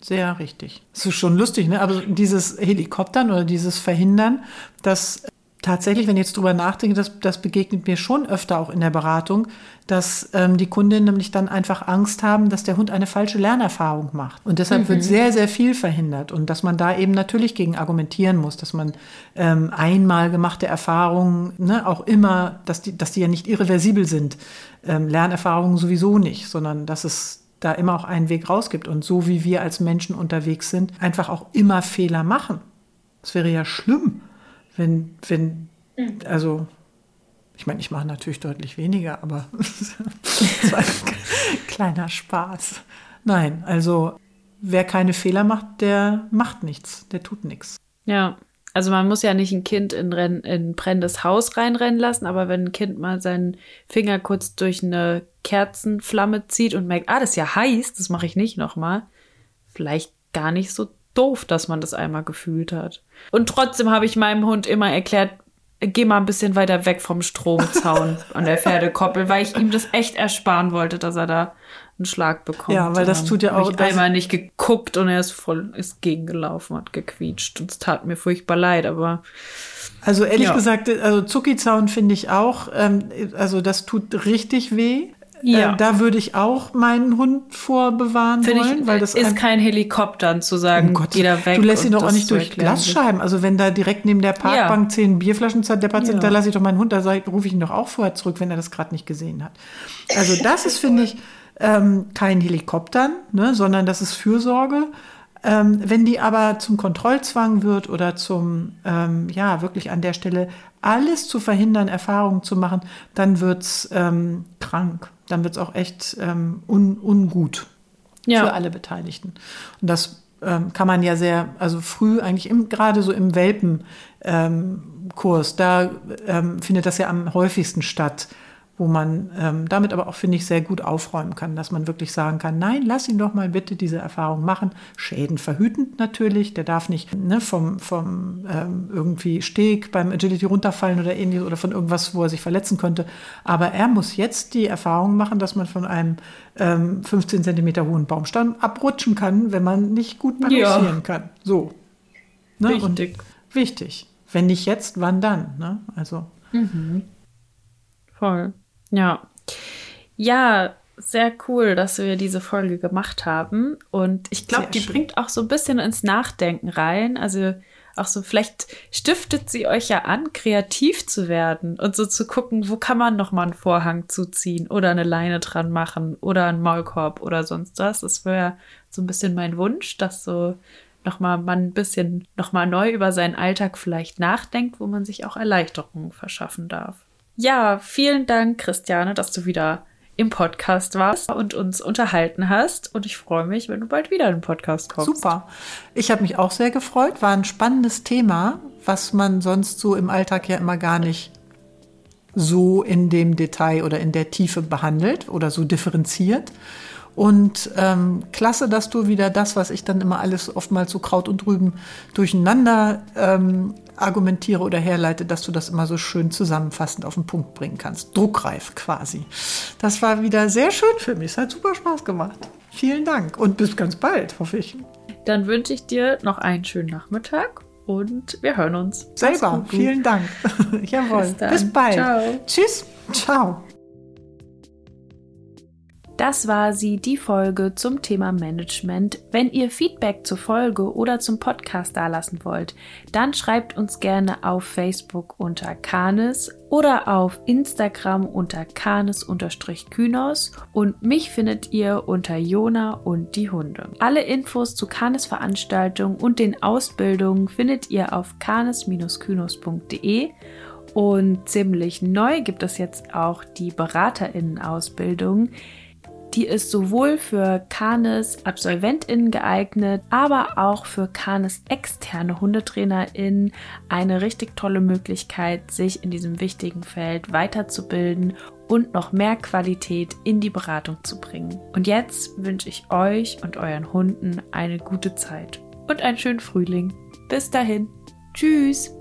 Sehr richtig. Das ist schon lustig, ne? Aber dieses Helikoptern oder dieses Verhindern, das tatsächlich, wenn ich jetzt drüber nachdenke, das, das begegnet mir schon öfter auch in der Beratung, dass ähm, die Kundinnen nämlich dann einfach Angst haben, dass der Hund eine falsche Lernerfahrung macht. Und deshalb mhm. wird sehr, sehr viel verhindert. Und dass man da eben natürlich gegen argumentieren muss, dass man ähm, einmal gemachte Erfahrungen, ne, auch immer, dass die, dass die ja nicht irreversibel sind. Ähm, Lernerfahrungen sowieso nicht, sondern dass es da immer auch einen Weg raus gibt. Und so wie wir als Menschen unterwegs sind, einfach auch immer Fehler machen. Das wäre ja schlimm wenn, wenn, mhm. also, ich meine, ich mache natürlich deutlich weniger, aber war ein kleiner Spaß. Nein, also wer keine Fehler macht, der macht nichts, der tut nichts. Ja, also man muss ja nicht ein Kind in, Renn, in brennendes Haus reinrennen lassen, aber wenn ein Kind mal seinen Finger kurz durch eine Kerzenflamme zieht und merkt, ah, das ist ja heiß, das mache ich nicht nochmal, vielleicht gar nicht so doof, dass man das einmal gefühlt hat. Und trotzdem habe ich meinem Hund immer erklärt, geh mal ein bisschen weiter weg vom Stromzaun an der Pferdekoppel, weil ich ihm das echt ersparen wollte, dass er da einen Schlag bekommt. Ja, weil das tut ja auch. Ich einmal nicht geguckt und er ist voll, ist gegengelaufen, hat gequietscht und es tat mir furchtbar leid, aber. Also ehrlich ja. gesagt, also Zuckizaun finde ich auch, ähm, also das tut richtig weh. Ja. Äh, da würde ich auch meinen Hund vorbewahren Find wollen, ich, weil das ist kein Helikopter zu sagen, oh Gott, jeder weg. Du lässt ihn doch auch nicht durch Glasscheiben. Also wenn da direkt neben der Parkbank ja. zehn Bierflaschen zerdeppert sind, ja. da lasse ich doch meinen Hund, da rufe ich ihn doch auch vorher zurück, wenn er das gerade nicht gesehen hat. Also das ist, finde ich, ähm, kein Helikoptern, ne, sondern das ist Fürsorge. Ähm, wenn die aber zum Kontrollzwang wird oder zum, ähm, ja, wirklich an der Stelle alles zu verhindern, Erfahrungen zu machen, dann wird's ähm, krank dann wird es auch echt ähm, un, ungut ja. für alle Beteiligten. Und das ähm, kann man ja sehr, also früh eigentlich gerade so im Welpenkurs, da ähm, findet das ja am häufigsten statt wo man ähm, damit aber auch, finde ich, sehr gut aufräumen kann, dass man wirklich sagen kann, nein, lass ihn doch mal bitte diese Erfahrung machen. Schäden verhütend natürlich, der darf nicht ne, vom, vom ähm, irgendwie Steg beim Agility runterfallen oder ähnliches oder von irgendwas, wo er sich verletzen könnte. Aber er muss jetzt die Erfahrung machen, dass man von einem ähm, 15 Zentimeter hohen Baumstamm abrutschen kann, wenn man nicht gut balancieren ja. kann. So. Ne? Wichtig. Und wichtig. Wenn nicht jetzt, wann dann? Ne? Also. Mhm. Voll. Ja. Ja, sehr cool, dass wir diese Folge gemacht haben. Und ich glaube, die schön. bringt auch so ein bisschen ins Nachdenken rein. Also auch so, vielleicht stiftet sie euch ja an, kreativ zu werden und so zu gucken, wo kann man noch mal einen Vorhang zuziehen oder eine Leine dran machen oder einen Maulkorb oder sonst was. Das wäre so ein bisschen mein Wunsch, dass so noch mal man ein bisschen noch mal neu über seinen Alltag vielleicht nachdenkt, wo man sich auch Erleichterungen verschaffen darf. Ja, vielen Dank, Christiane, dass du wieder im Podcast warst und uns unterhalten hast. Und ich freue mich, wenn du bald wieder in den Podcast kommst. Super. Ich habe mich auch sehr gefreut. War ein spannendes Thema, was man sonst so im Alltag ja immer gar nicht so in dem Detail oder in der Tiefe behandelt oder so differenziert. Und ähm, klasse, dass du wieder das, was ich dann immer alles oftmals so Kraut und Rüben durcheinander ähm, argumentiere oder herleite, dass du das immer so schön zusammenfassend auf den Punkt bringen kannst. Druckreif quasi. Das war wieder sehr schön für mich. Es hat super Spaß gemacht. Vielen Dank und bis ganz bald, hoffe ich. Dann wünsche ich dir noch einen schönen Nachmittag und wir hören uns. Selber. Vielen Dank. Jawohl. Bis, bis bald. Ciao. Tschüss. Ciao. Das war sie, die Folge zum Thema Management. Wenn ihr Feedback zur Folge oder zum Podcast dalassen wollt, dann schreibt uns gerne auf Facebook unter Kanes oder auf Instagram unter Kanes-Kynos und mich findet ihr unter Jona und die Hunde. Alle Infos zu Kanes Veranstaltungen und den Ausbildungen findet ihr auf kanes-kynos.de und ziemlich neu gibt es jetzt auch die Beraterinnen-Ausbildung. Die ist sowohl für Kanes AbsolventInnen geeignet, aber auch für Kanes externe HundetrainerInnen eine richtig tolle Möglichkeit, sich in diesem wichtigen Feld weiterzubilden und noch mehr Qualität in die Beratung zu bringen. Und jetzt wünsche ich euch und euren Hunden eine gute Zeit und einen schönen Frühling. Bis dahin. Tschüss.